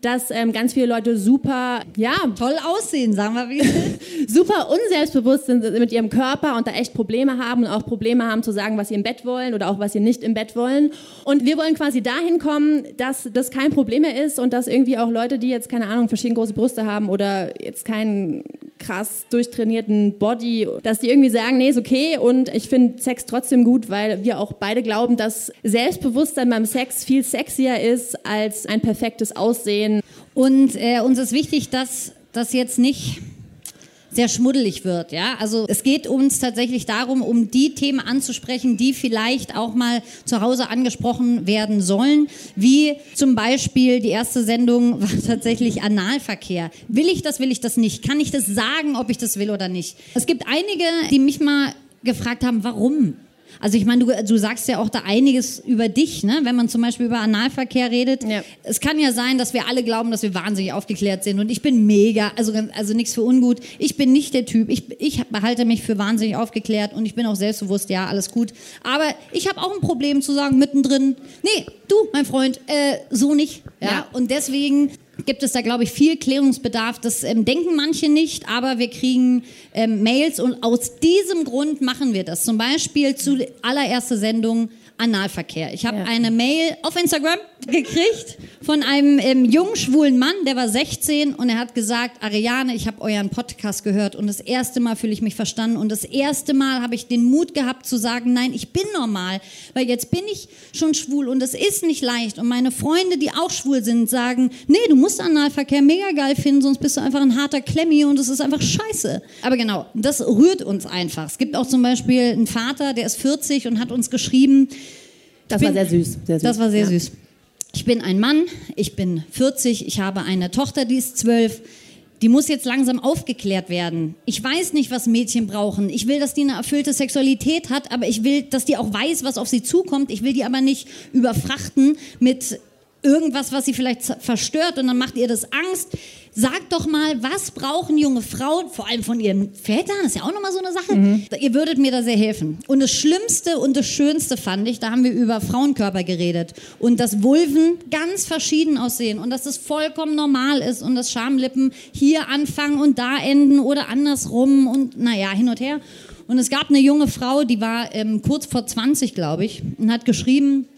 dass ähm, ganz viele Leute super, ja, toll aussehen, sagen wir wie. super unselbstbewusst sind mit ihrem Körper und da echt Probleme haben und auch Probleme haben zu sagen, was sie im Bett wollen oder auch was sie nicht im Bett wollen. Und wir wollen quasi dahin kommen, dass das kein Problem mehr ist und dass irgendwie auch Leute, die jetzt keine Ahnung, verschiedene große Brüste haben oder jetzt keinen krass durchtrainierten Body, dass die irgendwie sagen, nee, ist okay und ich finde Sex trotzdem gut, weil wir auch beide glauben, dass Selbstbewusstsein beim Sex viel sexier ist als ein perfektes Aussehen. Und äh, uns ist wichtig, dass das jetzt nicht sehr schmuddelig wird. Ja? Also es geht uns tatsächlich darum, um die Themen anzusprechen, die vielleicht auch mal zu Hause angesprochen werden sollen, wie zum Beispiel die erste Sendung war tatsächlich Analverkehr. Will ich das, will ich das nicht? Kann ich das sagen, ob ich das will oder nicht? Es gibt einige, die mich mal gefragt haben, warum? Also ich meine, du, du sagst ja auch da einiges über dich, ne? wenn man zum Beispiel über Analverkehr redet. Ja. Es kann ja sein, dass wir alle glauben, dass wir wahnsinnig aufgeklärt sind und ich bin mega, also, also nichts für ungut. Ich bin nicht der Typ, ich, ich behalte mich für wahnsinnig aufgeklärt und ich bin auch selbstbewusst, ja, alles gut. Aber ich habe auch ein Problem zu sagen, mittendrin, nee, du, mein Freund, äh, so nicht. Ja? ja. Und deswegen gibt es da, glaube ich, viel Klärungsbedarf. Das ähm, denken manche nicht, aber wir kriegen ähm, Mails und aus diesem Grund machen wir das. Zum Beispiel zu allererster Sendung Analverkehr. Ich habe ja. eine Mail auf Instagram gekriegt von einem ähm, jungen schwulen Mann, der war 16 und er hat gesagt, Ariane, ich habe euren Podcast gehört und das erste Mal fühle ich mich verstanden und das erste Mal habe ich den Mut gehabt zu sagen, nein, ich bin normal, weil jetzt bin ich schon schwul und es ist nicht leicht und meine Freunde, die auch schwul sind, sagen, nee, du musst Analverkehr mega geil finden, sonst bist du einfach ein harter Klemmi und es ist einfach scheiße. Aber genau, das rührt uns einfach. Es gibt auch zum Beispiel einen Vater, der ist 40 und hat uns geschrieben, das bin, war sehr süß, sehr süß. Das war sehr ja. süß. Ich bin ein Mann, ich bin 40, ich habe eine Tochter, die ist 12. Die muss jetzt langsam aufgeklärt werden. Ich weiß nicht, was Mädchen brauchen. Ich will, dass die eine erfüllte Sexualität hat, aber ich will, dass die auch weiß, was auf sie zukommt. Ich will die aber nicht überfrachten mit irgendwas, was sie vielleicht verstört und dann macht ihr das Angst. Sagt doch mal, was brauchen junge Frauen, vor allem von ihren Vätern, das ist ja auch nochmal so eine Sache. Mhm. Ihr würdet mir da sehr helfen. Und das Schlimmste und das Schönste fand ich, da haben wir über Frauenkörper geredet und dass Vulven ganz verschieden aussehen und dass das vollkommen normal ist und dass Schamlippen hier anfangen und da enden oder andersrum und naja, hin und her. Und es gab eine junge Frau, die war ähm, kurz vor 20, glaube ich, und hat geschrieben,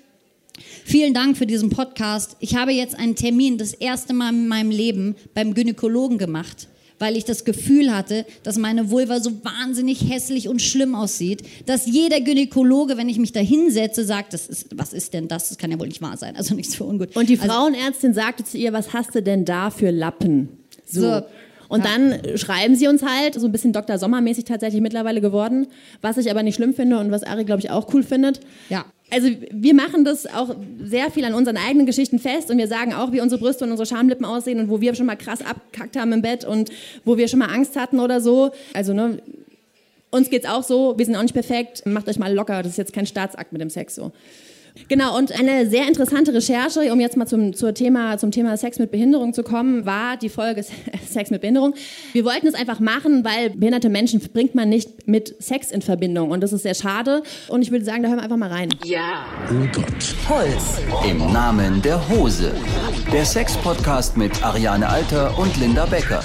Vielen Dank für diesen Podcast. Ich habe jetzt einen Termin das erste Mal in meinem Leben beim Gynäkologen gemacht, weil ich das Gefühl hatte, dass meine Vulva so wahnsinnig hässlich und schlimm aussieht, dass jeder Gynäkologe, wenn ich mich da hinsetze, sagt, das ist, was ist denn das? Das kann ja wohl nicht wahr sein. Also nichts für ungut. Und die also, Frauenärztin sagte zu ihr, was hast du denn da für Lappen? so. so. Und dann schreiben sie uns halt, so ein bisschen Dr. Sommermäßig tatsächlich mittlerweile geworden, was ich aber nicht schlimm finde und was Ari, glaube ich, auch cool findet. Ja also wir machen das auch sehr viel an unseren eigenen Geschichten fest und wir sagen auch, wie unsere Brüste und unsere Schamlippen aussehen und wo wir schon mal krass abkackt haben im Bett und wo wir schon mal Angst hatten oder so. Also ne, uns geht's auch so, wir sind auch nicht perfekt, macht euch mal locker, das ist jetzt kein Staatsakt mit dem Sex so. Genau, und eine sehr interessante Recherche, um jetzt mal zum, zur Thema, zum Thema Sex mit Behinderung zu kommen, war die Folge Sex mit Behinderung. Wir wollten es einfach machen, weil behinderte Menschen bringt man nicht mit Sex in Verbindung. Und das ist sehr schade. Und ich würde sagen, da hören wir einfach mal rein. Ja. Oh Gott. Holz. Im Namen der Hose. Der Sex-Podcast mit Ariane Alter und Linda Becker.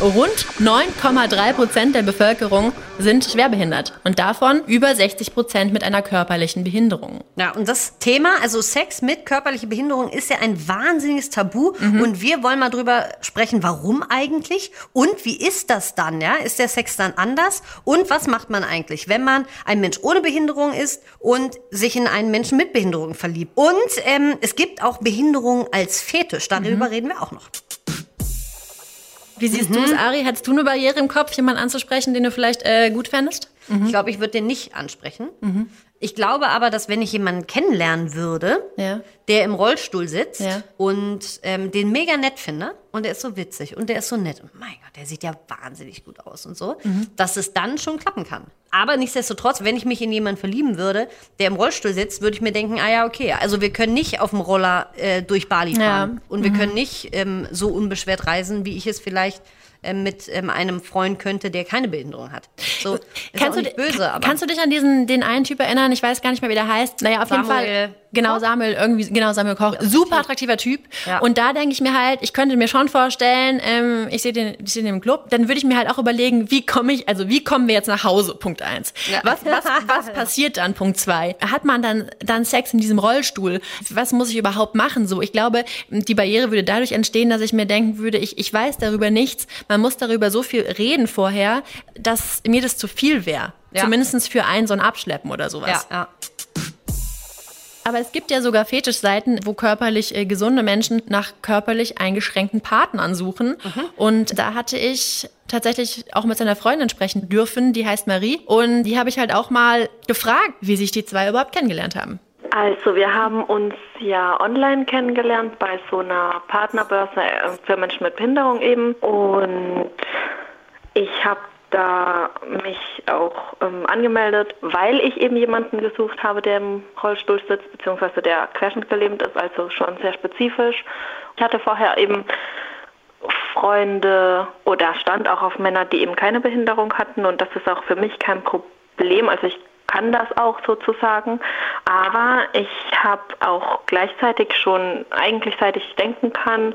Rund 9,3 Prozent der Bevölkerung sind schwerbehindert und davon über 60 Prozent mit einer körperlichen Behinderung. Ja, und das Thema, also Sex mit körperlicher Behinderung, ist ja ein wahnsinniges Tabu mhm. und wir wollen mal drüber sprechen, warum eigentlich und wie ist das dann, ja? Ist der Sex dann anders und was macht man eigentlich, wenn man ein Mensch ohne Behinderung ist und sich in einen Menschen mit Behinderung verliebt? Und ähm, es gibt auch Behinderung als Fetisch, darüber mhm. reden wir auch noch. Wie siehst mhm. du es, Ari? Hättest du eine Barriere im Kopf, jemanden anzusprechen, den du vielleicht äh, gut fändest? Mhm. Ich glaube, ich würde den nicht ansprechen. Mhm. Ich glaube aber, dass wenn ich jemanden kennenlernen würde, ja. der im Rollstuhl sitzt ja. und ähm, den mega nett finde und der ist so witzig und der ist so nett und mein Gott, der sieht ja wahnsinnig gut aus und so, mhm. dass es dann schon klappen kann. Aber nichtsdestotrotz, wenn ich mich in jemanden verlieben würde, der im Rollstuhl sitzt, würde ich mir denken, ah ja, okay, also wir können nicht auf dem Roller äh, durch Bali fahren ja. und wir mhm. können nicht ähm, so unbeschwert reisen, wie ich es vielleicht mit ähm, einem freuen könnte, der keine Behinderung hat. So, kannst, du, böse, kannst du dich an diesen den einen Typ erinnern? Ich weiß gar nicht mehr, wie der heißt. Naja, auf Samuel. jeden Fall. Genau, Samuel, irgendwie, genau, Samuel Koch. Super attraktiver Typ. Ja. Und da denke ich mir halt, ich könnte mir schon vorstellen, ähm, ich sehe den, ich sehe den im Club, dann würde ich mir halt auch überlegen, wie komme ich, also wie kommen wir jetzt nach Hause, Punkt eins. Ja. Was, was, was passiert dann, Punkt zwei? Hat man dann, dann Sex in diesem Rollstuhl? Was muss ich überhaupt machen? So, ich glaube, die Barriere würde dadurch entstehen, dass ich mir denken würde, ich, ich weiß darüber nichts. Man muss darüber so viel reden vorher, dass mir das zu viel wäre. Ja. Zumindest für einen so ein Abschleppen oder sowas. Ja, ja. Aber es gibt ja sogar Fetischseiten, wo körperlich äh, gesunde Menschen nach körperlich eingeschränkten Partnern suchen. Und da hatte ich tatsächlich auch mit seiner Freundin sprechen dürfen, die heißt Marie. Und die habe ich halt auch mal gefragt, wie sich die zwei überhaupt kennengelernt haben. Also wir haben uns ja online kennengelernt bei so einer Partnerbörse äh, für Menschen mit Behinderung eben. Und ich habe da mich auch ähm, angemeldet, weil ich eben jemanden gesucht habe, der im Rollstuhl sitzt, beziehungsweise der querschnittgelähmt ist, also schon sehr spezifisch. Ich hatte vorher eben Freunde oder stand auch auf Männer, die eben keine Behinderung hatten und das ist auch für mich kein Problem. Also ich kann das auch sozusagen, aber ich habe auch gleichzeitig schon, eigentlich seit ich denken kann,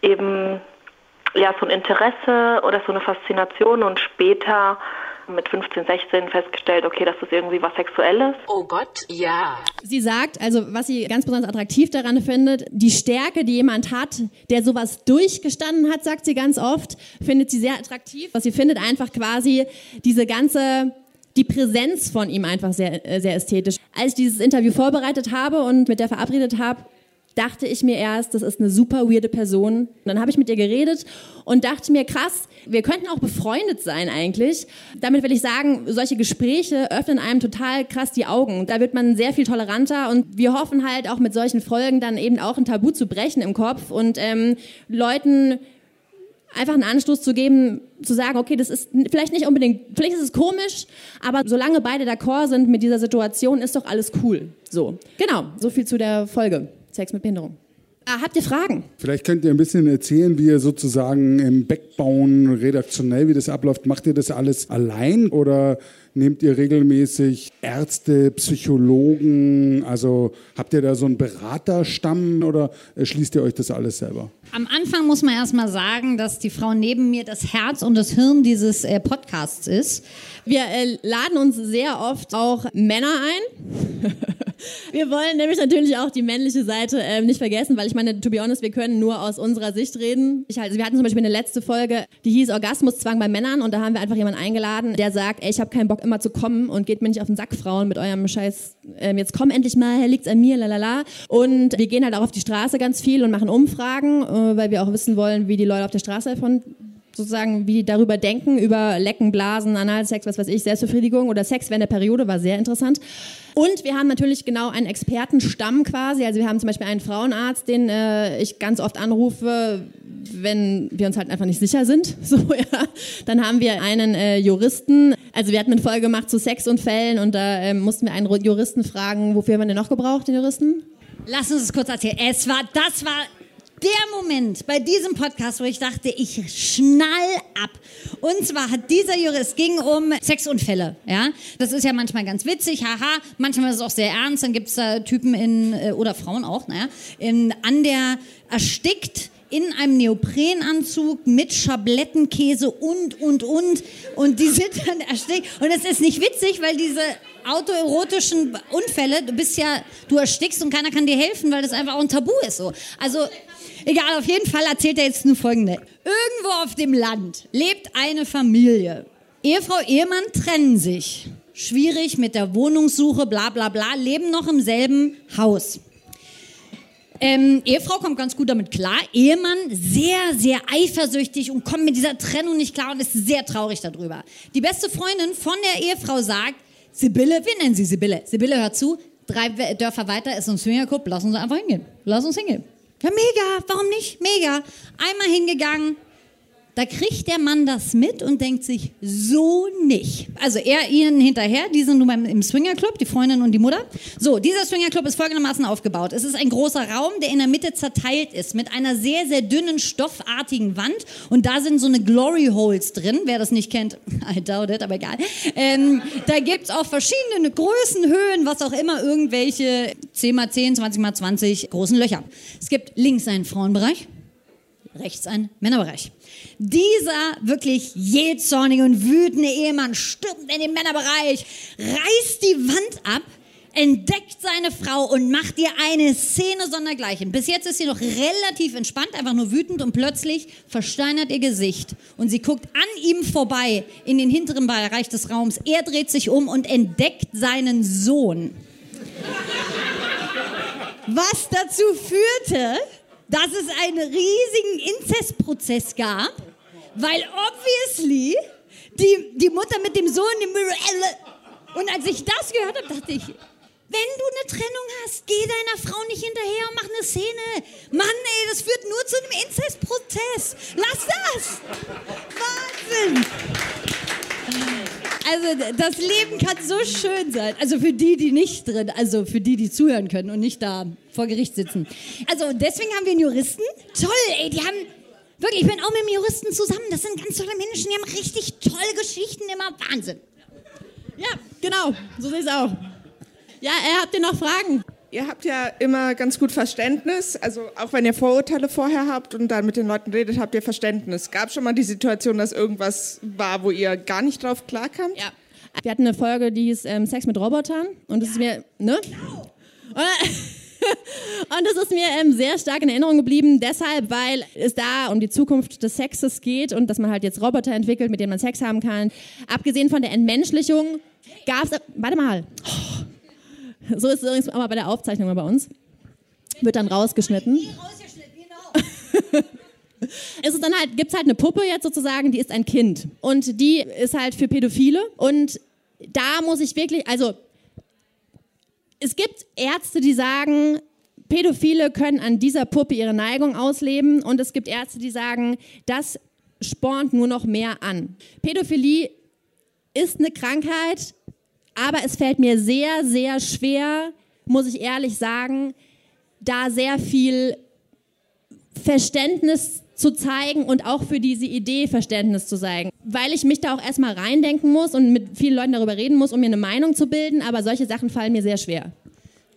eben ja so ein Interesse oder so eine Faszination und später mit 15, 16 festgestellt, okay, das ist irgendwie was Sexuelles. Oh Gott, ja. Sie sagt, also was sie ganz besonders attraktiv daran findet, die Stärke, die jemand hat, der sowas durchgestanden hat, sagt sie ganz oft, findet sie sehr attraktiv. Was sie findet einfach quasi diese ganze die Präsenz von ihm einfach sehr, äh, sehr ästhetisch. Als ich dieses Interview vorbereitet habe und mit der verabredet habe, dachte ich mir erst, das ist eine super weirde Person. Und dann habe ich mit ihr geredet und dachte mir, krass, wir könnten auch befreundet sein eigentlich. Damit will ich sagen, solche Gespräche öffnen einem total krass die Augen. Da wird man sehr viel toleranter und wir hoffen halt auch mit solchen Folgen dann eben auch ein Tabu zu brechen im Kopf und ähm, Leuten einfach einen Anstoß zu geben, zu sagen, okay, das ist vielleicht nicht unbedingt, vielleicht ist es komisch, aber solange beide d'accord sind mit dieser Situation, ist doch alles cool. So, genau, so viel zu der Folge Sex mit Behinderung. Ah, habt ihr Fragen? Vielleicht könnt ihr ein bisschen erzählen, wie ihr sozusagen im Backbauen redaktionell, wie das abläuft. Macht ihr das alles allein oder nehmt ihr regelmäßig Ärzte, Psychologen? Also habt ihr da so einen Beraterstamm oder schließt ihr euch das alles selber? Am Anfang muss man erstmal sagen, dass die Frau neben mir das Herz und das Hirn dieses äh, Podcasts ist. Wir äh, laden uns sehr oft auch Männer ein. wir wollen nämlich natürlich auch die männliche Seite äh, nicht vergessen, weil ich meine, to be honest, wir können nur aus unserer Sicht reden. Ich, also wir hatten zum Beispiel eine letzte Folge, die hieß Orgasmuszwang bei Männern und da haben wir einfach jemanden eingeladen, der sagt, ey, ich habe keinen Bock immer zu kommen und geht mir nicht auf den Sack, Frauen, mit eurem Scheiß, ähm, jetzt komm endlich mal, liegt's an mir, lalala. Und wir gehen halt auch auf die Straße ganz viel und machen Umfragen, äh, weil wir auch wissen wollen, wie die Leute auf der Straße von sozusagen, wie darüber denken, über Lecken, Blasen, Analsex, was weiß ich, Selbstbefriedigung oder Sex während der Periode, war sehr interessant. Und wir haben natürlich genau einen Expertenstamm quasi. Also wir haben zum Beispiel einen Frauenarzt, den äh, ich ganz oft anrufe, wenn wir uns halt einfach nicht sicher sind. So, ja. Dann haben wir einen äh, Juristen. Also wir hatten eine Folge gemacht zu Sexunfällen und da äh, mussten wir einen Juristen fragen, wofür haben wir den noch gebraucht, den Juristen? Lass uns es kurz erzählen. Es war, das war der Moment bei diesem Podcast, wo ich dachte, ich schnall ab. Und zwar hat dieser Jurist, ging um Sexunfälle, ja. Das ist ja manchmal ganz witzig, haha. Manchmal ist es auch sehr ernst. Dann gibt es da Typen in, äh, oder Frauen auch, naja, in, an der erstickt in einem Neoprenanzug mit Schablettenkäse und, und, und. Und die sind dann erstickt. Und es ist nicht witzig, weil diese autoerotischen Unfälle, du bist ja, du erstickst und keiner kann dir helfen, weil das einfach auch ein Tabu ist. So. Also, egal, auf jeden Fall erzählt er jetzt nur folgende. Irgendwo auf dem Land lebt eine Familie. Ehefrau, Ehemann trennen sich. Schwierig mit der Wohnungssuche, bla bla bla, leben noch im selben Haus. Ähm, Ehefrau kommt ganz gut damit klar. Ehemann sehr, sehr eifersüchtig und kommt mit dieser Trennung nicht klar und ist sehr traurig darüber. Die beste Freundin von der Ehefrau sagt, Sibylle, wir nennen sie Sibylle. Sibylle, hört zu, drei Dörfer weiter ist ein Swingerclub, lass uns einfach hingehen. Lass uns hingehen. Ja, mega, warum nicht? Mega. Einmal hingegangen, Da kriegt der Mann das mit und denkt sich, so nicht. Also er ihnen hinterher, die sind nun im Swingerclub, die Freundin und die Mutter. So, dieser Swingerclub ist folgendermaßen aufgebaut. Es ist ein großer Raum, der in der Mitte zerteilt ist, mit einer sehr, sehr dünnen, stoffartigen Wand. Und da sind so eine Glory Holes drin. Wer das nicht kennt, I doubt it, aber egal. Ähm, da gibt es auch verschiedene Größen, Höhen, was auch immer, irgendwelche 10 x 10, 20 x 20 großen Löcher. Es gibt links einen Frauenbereich rechts ein Männerbereich. Dieser wirklich jähzornige und wütende Ehemann stürmt in den Männerbereich, reißt die Wand ab, entdeckt seine Frau und macht ihr eine Szene sondergleichen. Bis jetzt ist sie noch relativ entspannt, einfach nur wütend und plötzlich versteinert ihr Gesicht und sie guckt an ihm vorbei in den hinteren Bereich des Raums. Er dreht sich um und entdeckt seinen Sohn. Was dazu führte, dass es einen riesigen Inzestprozess gab, weil obviously die, die Mutter mit dem Sohn die und als ich das gehört habe, dachte ich, wenn du eine Trennung hast, geh deiner Frau nicht hinterher und mach eine Szene. Mann, ey, das führt nur zu einem Inzestprozess. Lass das! Wahnsinn! Also das Leben kann so schön sein. Also für die, die nicht drin, also für die, die zuhören können und nicht da vor Gericht sitzen. Also deswegen haben wir einen Juristen. Toll, ey, die haben wirklich, ich bin auch mit einem Juristen zusammen. Das sind ganz tolle Menschen, die haben richtig tolle Geschichten, immer Wahnsinn. Ja, genau, so sehe ich es auch. Ja, er habt ihr noch Fragen? Ihr habt ja immer ganz gut Verständnis, also auch wenn ihr Vorurteile vorher habt und dann mit den Leuten redet, habt ihr Verständnis. Gab schon mal die Situation, dass irgendwas war, wo ihr gar nicht drauf klarkamt? Ja. Wir hatten eine Folge, die hieß ähm, Sex mit Robotern und das ja. ist mir, ne? Genau. Und das ist mir ähm, sehr stark in Erinnerung geblieben, deshalb, weil es da um die Zukunft des Sexes geht und dass man halt jetzt Roboter entwickelt, mit denen man Sex haben kann. Abgesehen von der Entmenschlichung gab es, warte mal, oh, so ist es übrigens auch mal bei der Aufzeichnung bei uns. Wird dann rausgeschnitten. es ist dann halt, gibt es halt eine Puppe jetzt sozusagen, die ist ein Kind. Und die ist halt für Pädophile. Und da muss ich wirklich, also es gibt Ärzte, die sagen, Pädophile können an dieser Puppe ihre Neigung ausleben. Und es gibt Ärzte, die sagen, das spornt nur noch mehr an. Pädophilie ist eine Krankheit, aber es fällt mir sehr, sehr schwer, muss ich ehrlich sagen, da sehr viel Verständnis zu zeigen und auch für diese Idee Verständnis zu zeigen. Weil ich mich da auch erstmal reindenken muss und mit vielen Leuten darüber reden muss, um mir eine Meinung zu bilden, aber solche Sachen fallen mir sehr schwer.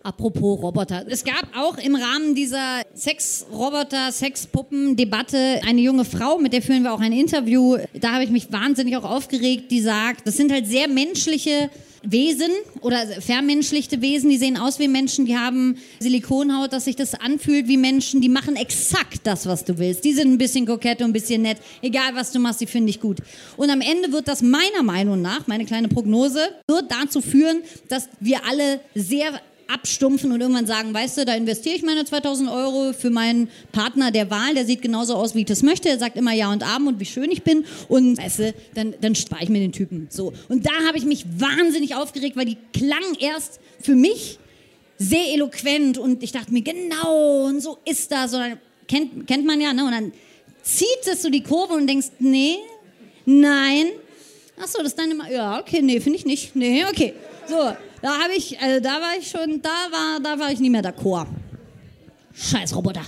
Apropos Roboter. Es gab auch im Rahmen dieser Sex-Roboter, Sexpuppen-Debatte eine junge Frau, mit der führen wir auch ein Interview. Da habe ich mich wahnsinnig auch aufgeregt, die sagt, das sind halt sehr menschliche Wesen oder vermenschlichte Wesen, die sehen aus wie Menschen, die haben Silikonhaut, dass sich das anfühlt wie Menschen, die machen exakt das, was du willst. Die sind ein bisschen kokett und ein bisschen nett. Egal, was du machst, die finde ich gut. Und am Ende wird das meiner Meinung nach, meine kleine Prognose, wird dazu führen, dass wir alle sehr abstumpfen und irgendwann sagen, weißt du, da investiere ich meine 2000 Euro für meinen Partner der Wahl, der sieht genauso aus, wie ich das möchte, er sagt immer Ja und Abend und wie schön ich bin und weißt du, dann, dann spare ich mir den Typen. So. Und da habe ich mich wahnsinnig aufgeregt, weil die klang erst für mich sehr eloquent und ich dachte mir, genau, und so ist das. Und dann, kennt, kennt man ja, ne? Und dann zieht es so die Kurve und denkst, nee, nein. Ach so, das ist dann immer, ja, okay, nee, finde ich nicht. Nee, okay. So, da habe ich, also da war ich schon, da war, da war ich nie mehr d'accord. Scheiß Roboter.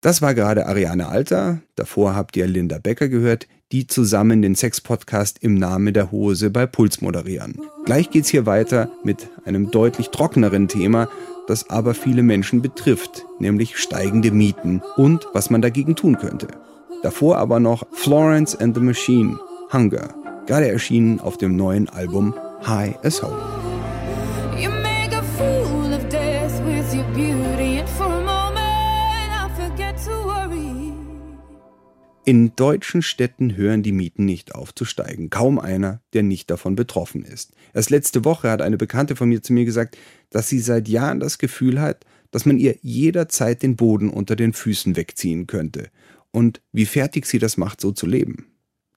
Das war gerade Ariane Alter. Davor habt ihr Linda Becker gehört, die zusammen den Sex-Podcast im Namen der Hose bei Puls moderieren. Gleich geht's hier weiter mit einem deutlich trockeneren Thema, das aber viele Menschen betrifft, nämlich steigende Mieten und was man dagegen tun könnte. Davor aber noch Florence and the Machine, Hunger, gerade erschienen auf dem neuen Album High as Hope. In deutschen Städten hören die Mieten nicht auf zu steigen. Kaum einer, der nicht davon betroffen ist. Erst letzte Woche hat eine Bekannte von mir zu mir gesagt, dass sie seit Jahren das Gefühl hat, dass man ihr jederzeit den Boden unter den Füßen wegziehen könnte. Und wie fertig sie das macht, so zu leben.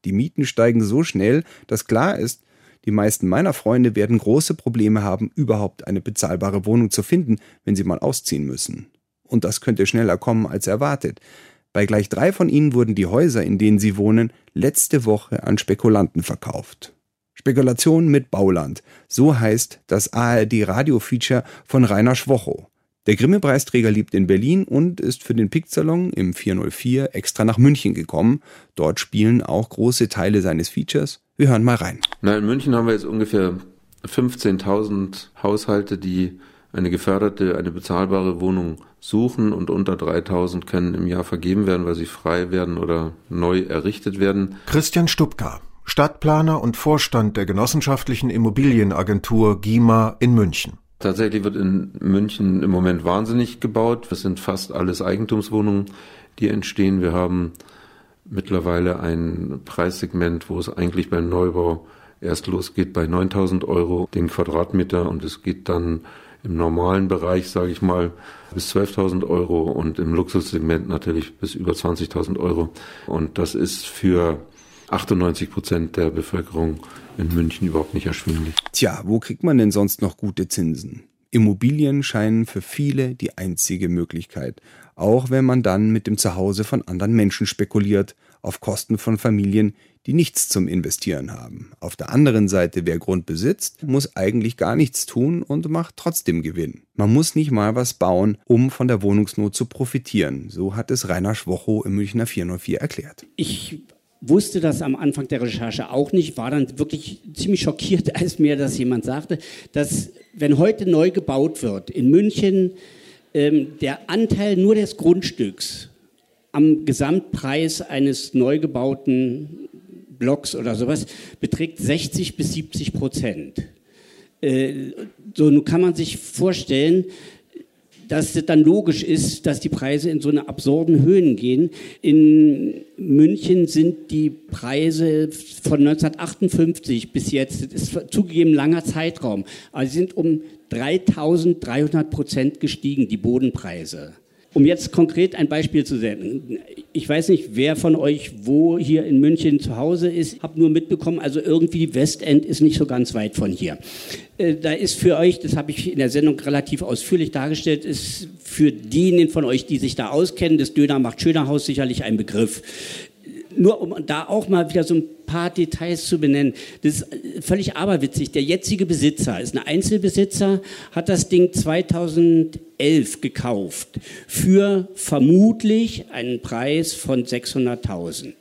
Die Mieten steigen so schnell, dass klar ist, die meisten meiner Freunde werden große Probleme haben, überhaupt eine bezahlbare Wohnung zu finden, wenn sie mal ausziehen müssen. Und das könnte schneller kommen als erwartet. Bei gleich drei von ihnen wurden die Häuser, in denen sie wohnen, letzte Woche an Spekulanten verkauft. Spekulation mit Bauland. So heißt das ARD-Radio-Feature von Rainer Schwocho. Der Grimme-Preisträger lebt in Berlin und ist für den Pick-Salon im 404 extra nach München gekommen. Dort spielen auch große Teile seines Features. Wir hören mal rein. Na, in München haben wir jetzt ungefähr 15.000 Haushalte, die eine geförderte, eine bezahlbare Wohnung suchen und unter 3000 können im Jahr vergeben werden, weil sie frei werden oder neu errichtet werden. Christian Stubka, Stadtplaner und Vorstand der genossenschaftlichen Immobilienagentur GIMA in München. Tatsächlich wird in München im Moment wahnsinnig gebaut. Das sind fast alles Eigentumswohnungen, die entstehen. Wir haben mittlerweile ein Preissegment, wo es eigentlich beim Neubau erst losgeht bei 9000 Euro den Quadratmeter und es geht dann im normalen Bereich, sage ich mal, bis 12.000 Euro und im Luxussegment natürlich bis über 20.000 Euro. Und das ist für 98 Prozent der Bevölkerung in München überhaupt nicht erschwinglich. Tja, wo kriegt man denn sonst noch gute Zinsen? Immobilien scheinen für viele die einzige Möglichkeit, auch wenn man dann mit dem Zuhause von anderen Menschen spekuliert, auf Kosten von Familien, die nichts zum Investieren haben. Auf der anderen Seite, wer Grund besitzt, muss eigentlich gar nichts tun und macht trotzdem Gewinn. Man muss nicht mal was bauen, um von der Wohnungsnot zu profitieren. So hat es Rainer Schwocho im Münchner 404 erklärt. Ich wusste das am Anfang der Recherche auch nicht, war dann wirklich ziemlich schockiert, als mir das jemand sagte, dass wenn heute neu gebaut wird in München, ähm, der Anteil nur des Grundstücks am Gesamtpreis eines neu gebauten Blocks oder sowas beträgt 60 bis 70 Prozent. Äh, so, nun kann man sich vorstellen, dass es dann logisch ist, dass die Preise in so eine absurden Höhen gehen. In München sind die Preise von 1958 bis jetzt, das ist zugegeben langer Zeitraum, sie sind um 3300 Prozent gestiegen, die Bodenpreise. Um jetzt konkret ein Beispiel zu senden. Ich weiß nicht, wer von euch wo hier in München zu Hause ist. Hab nur mitbekommen, also irgendwie Westend ist nicht so ganz weit von hier. Äh, da ist für euch, das habe ich in der Sendung relativ ausführlich dargestellt, ist für diejenigen von euch, die sich da auskennen, das Döner macht Schöner Haus sicherlich ein Begriff nur um da auch mal wieder so ein paar Details zu benennen. Das ist völlig aberwitzig. Der jetzige Besitzer ist ein Einzelbesitzer, hat das Ding 2011 gekauft für vermutlich einen Preis von 600.000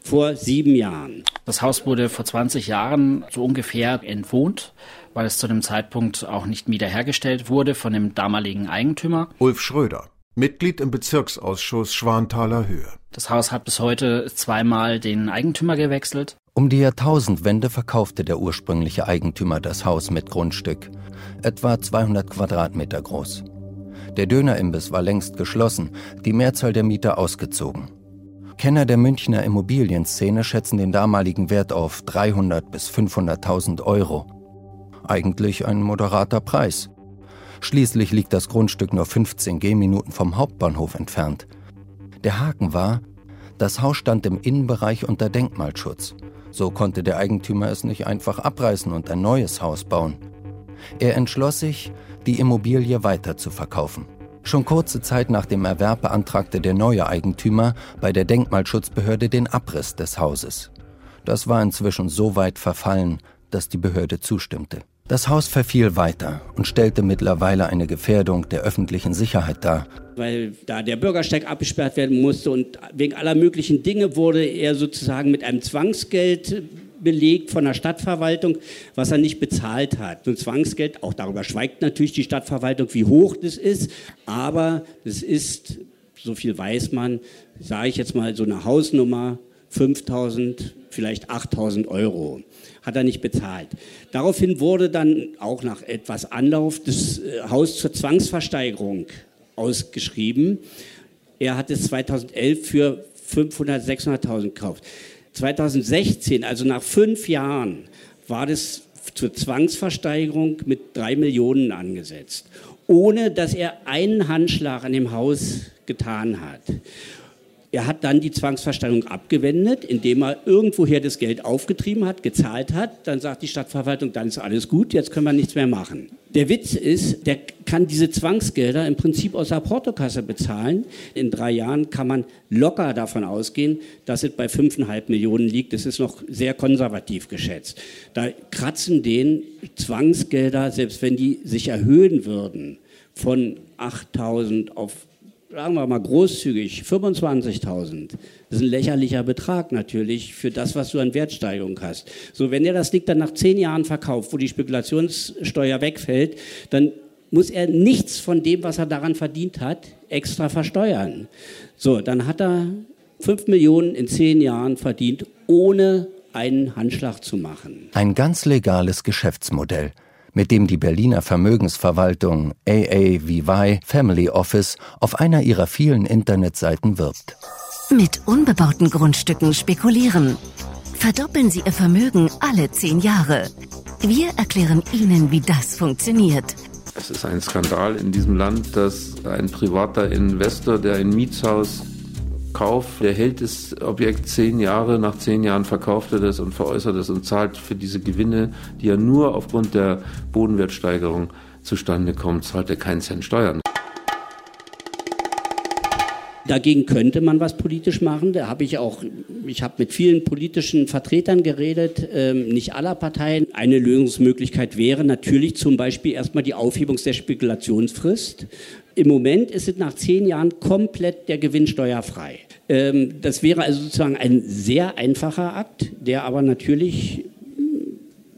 vor sieben Jahren. Das Haus wurde vor 20 Jahren so ungefähr entwohnt, weil es zu dem Zeitpunkt auch nicht wiederhergestellt wurde von dem damaligen Eigentümer. Ulf Schröder. Mitglied im Bezirksausschuss Schwanthaler Höhe. Das Haus hat bis heute zweimal den Eigentümer gewechselt. Um die Jahrtausendwende verkaufte der ursprüngliche Eigentümer das Haus mit Grundstück, etwa 200 Quadratmeter groß. Der Dönerimbiss war längst geschlossen, die Mehrzahl der Mieter ausgezogen. Kenner der Münchner Immobilienszene schätzen den damaligen Wert auf 300 bis 500.000 Euro. Eigentlich ein moderater Preis. Schließlich liegt das Grundstück nur 15 Gehminuten vom Hauptbahnhof entfernt. Der Haken war, das Haus stand im Innenbereich unter Denkmalschutz. So konnte der Eigentümer es nicht einfach abreißen und ein neues Haus bauen. Er entschloss sich, die Immobilie weiter zu verkaufen. Schon kurze Zeit nach dem Erwerb beantragte der neue Eigentümer bei der Denkmalschutzbehörde den Abriss des Hauses. Das war inzwischen so weit verfallen, dass die Behörde zustimmte. Das Haus verfiel weiter und stellte mittlerweile eine Gefährdung der öffentlichen Sicherheit dar. Weil da der Bürgersteig abgesperrt werden musste und wegen aller möglichen Dinge wurde er sozusagen mit einem Zwangsgeld belegt von der Stadtverwaltung, was er nicht bezahlt hat. Und Zwangsgeld, auch darüber schweigt natürlich die Stadtverwaltung, wie hoch das ist, aber es ist, so viel weiß man, sage ich jetzt mal, so eine Hausnummer 5000, vielleicht 8000 Euro hat er nicht bezahlt. Daraufhin wurde dann auch nach etwas Anlauf das äh, Haus zur Zwangsversteigerung ausgeschrieben. Er hat es 2011 für 500, 600.000 gekauft. 2016, also nach fünf Jahren, war das zur Zwangsversteigerung mit drei Millionen angesetzt, ohne dass er einen Handschlag an dem Haus getan hat. Er hat dann die Zwangsversteigerung abgewendet, indem er irgendwoher das Geld aufgetrieben hat, gezahlt hat. Dann sagt die Stadtverwaltung, dann ist alles gut, jetzt können wir nichts mehr machen. Der Witz ist, der kann diese Zwangsgelder im Prinzip aus der Portokasse bezahlen. In drei Jahren kann man locker davon ausgehen, dass es bei 5,5 Millionen liegt. Das ist noch sehr konservativ geschätzt. Da kratzen den Zwangsgelder, selbst wenn die sich erhöhen würden, von 8.000 auf sagen wir mal großzügig, 25.000. Das ist ein lächerlicher Betrag natürlich für das, was du an Wertsteigerung hast. So, wenn er das Ding dann nach zehn Jahren verkauft, wo die Spekulationssteuer wegfällt, dann muss er nichts von dem, was er daran verdient hat, extra versteuern. So, dann hat er 5 Millionen in zehn Jahren verdient, ohne einen Handschlag zu machen. Ein ganz legales Geschäftsmodell mit dem die Berliner Vermögensverwaltung AAVY Family Office auf einer ihrer vielen Internetseiten wirbt. Mit unbebauten Grundstücken spekulieren. Verdoppeln Sie Ihr Vermögen alle zehn Jahre. Wir erklären Ihnen, wie das funktioniert. Es ist ein Skandal in diesem Land, dass ein privater Investor, der ein Mietshaus Kauf, der hält das Objekt zehn Jahre, nach zehn Jahren verkauft er das und veräußert es und zahlt für diese Gewinne, die ja nur aufgrund der Bodenwertsteigerung zustande kommen, zahlt er keinen Cent Steuern. Dagegen könnte man was politisch machen. Da habe ich auch, ich habe mit vielen politischen Vertretern geredet, ähm, nicht aller Parteien. Eine Lösungsmöglichkeit wäre natürlich zum Beispiel erstmal die Aufhebung der Spekulationsfrist. Im Moment ist es nach zehn Jahren komplett der Gewinn steuerfrei. Ähm, das wäre also sozusagen ein sehr einfacher Akt, der aber natürlich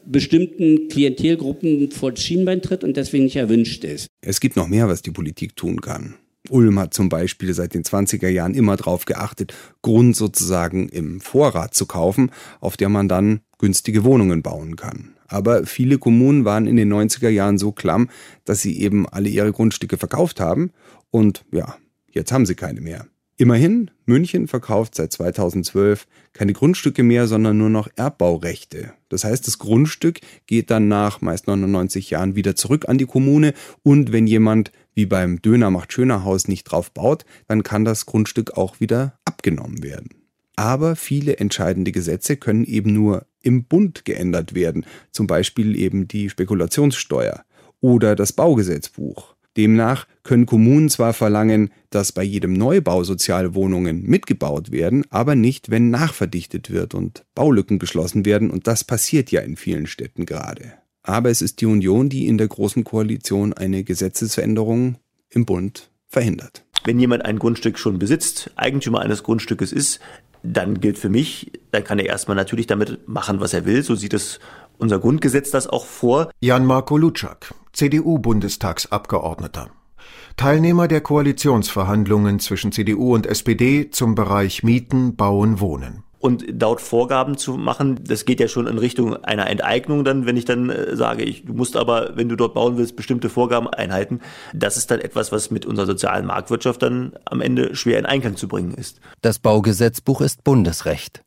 bestimmten Klientelgruppen vor das Schienbein tritt und deswegen nicht erwünscht ist. Es gibt noch mehr, was die Politik tun kann. Ulm hat zum Beispiel seit den 20er Jahren immer darauf geachtet, Grund sozusagen im Vorrat zu kaufen, auf der man dann günstige Wohnungen bauen kann. Aber viele Kommunen waren in den 90er Jahren so klamm, dass sie eben alle ihre Grundstücke verkauft haben. Und ja, jetzt haben sie keine mehr. Immerhin, München verkauft seit 2012 keine Grundstücke mehr, sondern nur noch Erbbaurechte. Das heißt, das Grundstück geht dann nach meist 99 Jahren wieder zurück an die Kommune und wenn jemand wie beim Döner macht schöner Haus nicht drauf baut, dann kann das Grundstück auch wieder abgenommen werden. Aber viele entscheidende Gesetze können eben nur im Bund geändert werden, zum Beispiel eben die Spekulationssteuer oder das Baugesetzbuch. Demnach können Kommunen zwar verlangen, dass bei jedem Neubau Sozialwohnungen mitgebaut werden, aber nicht, wenn nachverdichtet wird und Baulücken geschlossen werden, und das passiert ja in vielen Städten gerade. Aber es ist die Union, die in der Großen Koalition eine Gesetzesveränderung im Bund verhindert. Wenn jemand ein Grundstück schon besitzt, Eigentümer eines Grundstückes ist, dann gilt für mich, dann kann er erstmal natürlich damit machen, was er will. So sieht es unser Grundgesetz das auch vor. Jan-Marco Lutschak, CDU-Bundestagsabgeordneter. Teilnehmer der Koalitionsverhandlungen zwischen CDU und SPD zum Bereich Mieten, Bauen, Wohnen und dort Vorgaben zu machen, das geht ja schon in Richtung einer Enteignung dann, wenn ich dann äh, sage, ich, du musst aber, wenn du dort bauen willst, bestimmte Vorgaben einhalten. Das ist dann etwas, was mit unserer sozialen Marktwirtschaft dann am Ende schwer in Einklang zu bringen ist. Das Baugesetzbuch ist Bundesrecht.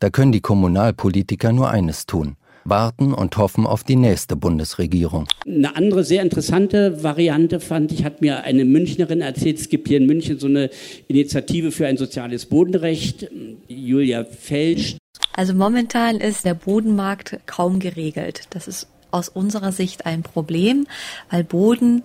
Da können die Kommunalpolitiker nur eines tun warten und hoffen auf die nächste Bundesregierung. Eine andere sehr interessante Variante fand ich, hat mir eine Münchnerin erzählt, es gibt hier in München so eine Initiative für ein soziales Bodenrecht, Julia Felsch. Also momentan ist der Bodenmarkt kaum geregelt. Das ist aus unserer Sicht ein Problem, weil Boden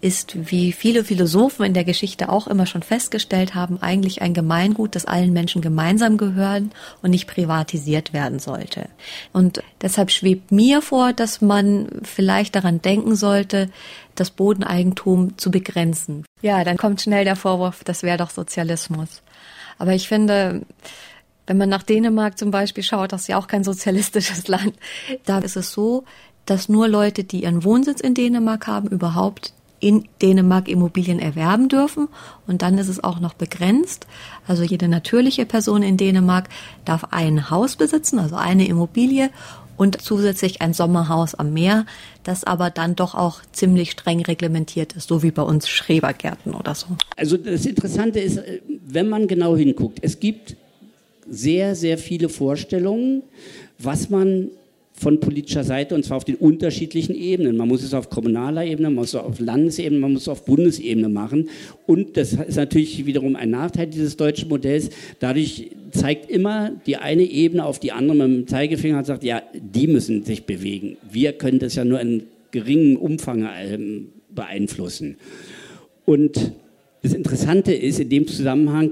ist, wie viele Philosophen in der Geschichte auch immer schon festgestellt haben, eigentlich ein Gemeingut, das allen Menschen gemeinsam gehören und nicht privatisiert werden sollte. Und deshalb schwebt mir vor, dass man vielleicht daran denken sollte, das Bodeneigentum zu begrenzen. Ja, dann kommt schnell der Vorwurf, das wäre doch Sozialismus. Aber ich finde, wenn man nach Dänemark zum Beispiel schaut, das ist ja auch kein sozialistisches Land, da ist es so, dass nur Leute, die ihren Wohnsitz in Dänemark haben, überhaupt in Dänemark Immobilien erwerben dürfen. Und dann ist es auch noch begrenzt. Also jede natürliche Person in Dänemark darf ein Haus besitzen, also eine Immobilie und zusätzlich ein Sommerhaus am Meer, das aber dann doch auch ziemlich streng reglementiert ist, so wie bei uns Schrebergärten oder so. Also das Interessante ist, wenn man genau hinguckt, es gibt sehr, sehr viele Vorstellungen, was man von politischer Seite und zwar auf den unterschiedlichen Ebenen. Man muss es auf kommunaler Ebene, man muss es auf Landesebene, man muss es auf Bundesebene machen. Und das ist natürlich wiederum ein Nachteil dieses deutschen Modells. Dadurch zeigt immer die eine Ebene auf die andere mit dem Zeigefinger und sagt, ja, die müssen sich bewegen. Wir können das ja nur in geringem Umfang ähm, beeinflussen. Und das Interessante ist in dem Zusammenhang,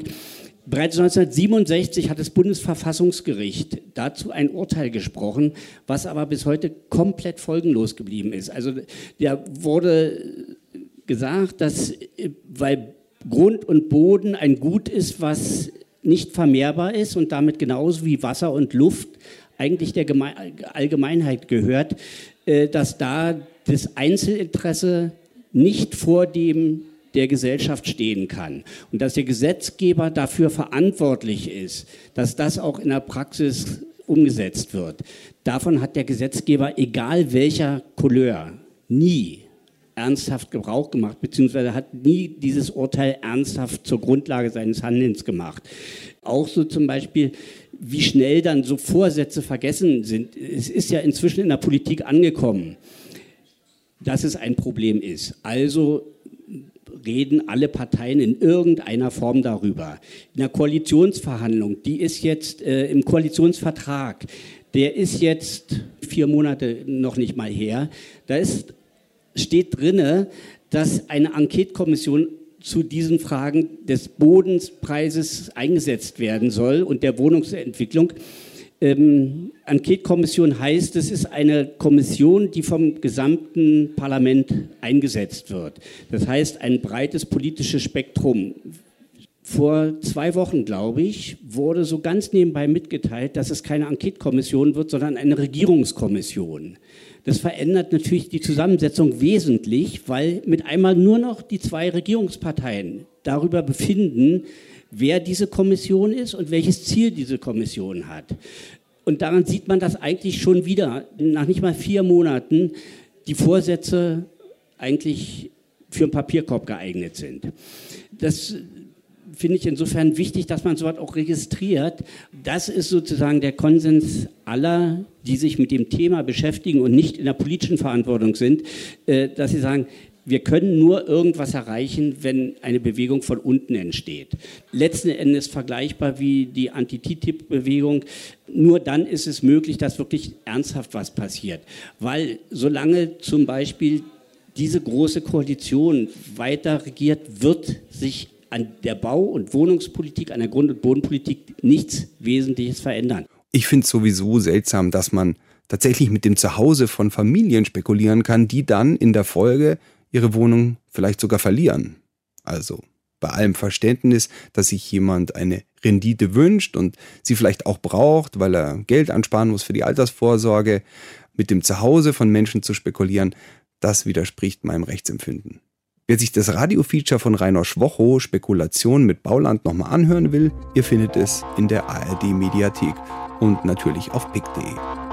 Bereits 1967 hat das Bundesverfassungsgericht dazu ein Urteil gesprochen, was aber bis heute komplett folgenlos geblieben ist. Also da wurde gesagt, dass weil Grund und Boden ein Gut ist, was nicht vermehrbar ist und damit genauso wie Wasser und Luft eigentlich der Allgemeinheit gehört, äh, dass da das Einzelinteresse nicht vor dem der Gesellschaft stehen kann und dass der Gesetzgeber dafür verantwortlich ist, dass das auch in der Praxis umgesetzt wird. Davon hat der Gesetzgeber, egal welcher Couleur, nie ernsthaft Gebrauch gemacht, beziehungsweise hat nie dieses Urteil ernsthaft zur Grundlage seines Handelns gemacht. Auch so zum Beispiel, wie schnell dann so Vorsätze vergessen sind. Es ist ja inzwischen in der Politik angekommen, dass es ein Problem ist. Also reden alle Parteien in irgendeiner Form darüber. In der Koalitionsverhandlung, die ist jetzt äh, im Koalitionsvertrag, der ist jetzt vier Monate noch nicht mal her, da ist, steht drinne, dass eine Enquetekommission zu diesen Fragen des Bodenspreises eingesetzt werden soll und der Wohnungsentwicklung. Ähm, Enquete-Kommission heißt, es ist eine Kommission, die vom gesamten Parlament eingesetzt wird. Das heißt, ein breites politisches Spektrum. Vor zwei Wochen, glaube ich, wurde so ganz nebenbei mitgeteilt, dass es keine Enquete-Kommission wird, sondern eine Regierungskommission. Das verändert natürlich die Zusammensetzung wesentlich, weil mit einmal nur noch die zwei Regierungsparteien darüber befinden, wer diese Kommission ist und welches Ziel diese Kommission hat. Und daran sieht man, dass eigentlich schon wieder nach nicht mal vier Monaten die Vorsätze eigentlich für einen Papierkorb geeignet sind. Das finde ich insofern wichtig, dass man sowas auch registriert. Das ist sozusagen der Konsens aller, die sich mit dem Thema beschäftigen und nicht in der politischen Verantwortung sind, äh, dass sie sagen, wir können nur irgendwas erreichen, wenn eine Bewegung von unten entsteht. Letzten Endes vergleichbar wie die Anti-TTIP-Bewegung. Nur dann ist es möglich, dass wirklich ernsthaft was passiert. Weil solange zum Beispiel diese große Koalition weiter regiert, wird sich an der Bau- und Wohnungspolitik, an der Grund- und Bodenpolitik nichts Wesentliches verändern. Ich finde es sowieso seltsam, dass man tatsächlich mit dem Zuhause von Familien spekulieren kann, die dann in der Folge ihre Wohnung vielleicht sogar verlieren. Also bei allem Verständnis, dass sich jemand eine Rendite wünscht und sie vielleicht auch braucht, weil er Geld ansparen muss für die Altersvorsorge, mit dem Zuhause von Menschen zu spekulieren, das widerspricht meinem Rechtsempfinden. Wer sich das Radiofeature von Rainer Schwocho Spekulation mit Bauland nochmal anhören will, ihr findet es in der ARD Mediathek und natürlich auf pick.de.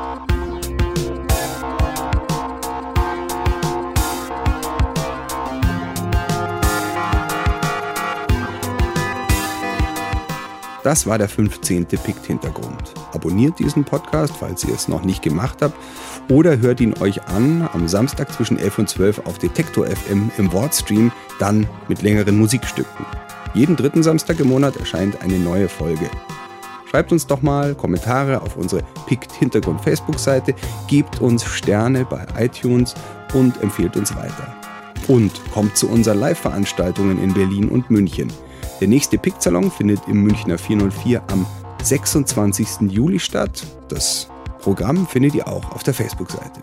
Das war der 15. Pikt-Hintergrund. Abonniert diesen Podcast, falls ihr es noch nicht gemacht habt, oder hört ihn euch an am Samstag zwischen 11 und 12 auf Detektor FM im Wortstream, dann mit längeren Musikstücken. Jeden dritten Samstag im Monat erscheint eine neue Folge. Schreibt uns doch mal Kommentare auf unsere Pikt Hintergrund Facebook-Seite, gebt uns Sterne bei iTunes und empfehlt uns weiter. Und kommt zu unseren Live-Veranstaltungen in Berlin und München. Der nächste Pick-Salon findet im Münchner 404 am 26. Juli statt. Das Programm findet ihr auch auf der Facebook-Seite.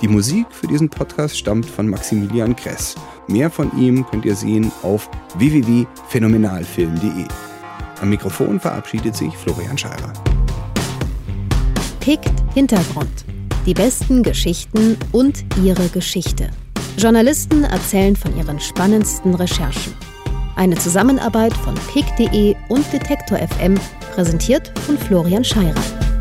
Die Musik für diesen Podcast stammt von Maximilian Kress. Mehr von ihm könnt ihr sehen auf www.phänomenalfilm.de. Am Mikrofon verabschiedet sich Florian Scheirer. Pickt Hintergrund. Die besten Geschichten und ihre Geschichte. Journalisten erzählen von ihren spannendsten Recherchen. Eine Zusammenarbeit von pick.de und Detektor FM, präsentiert von Florian Scheirer.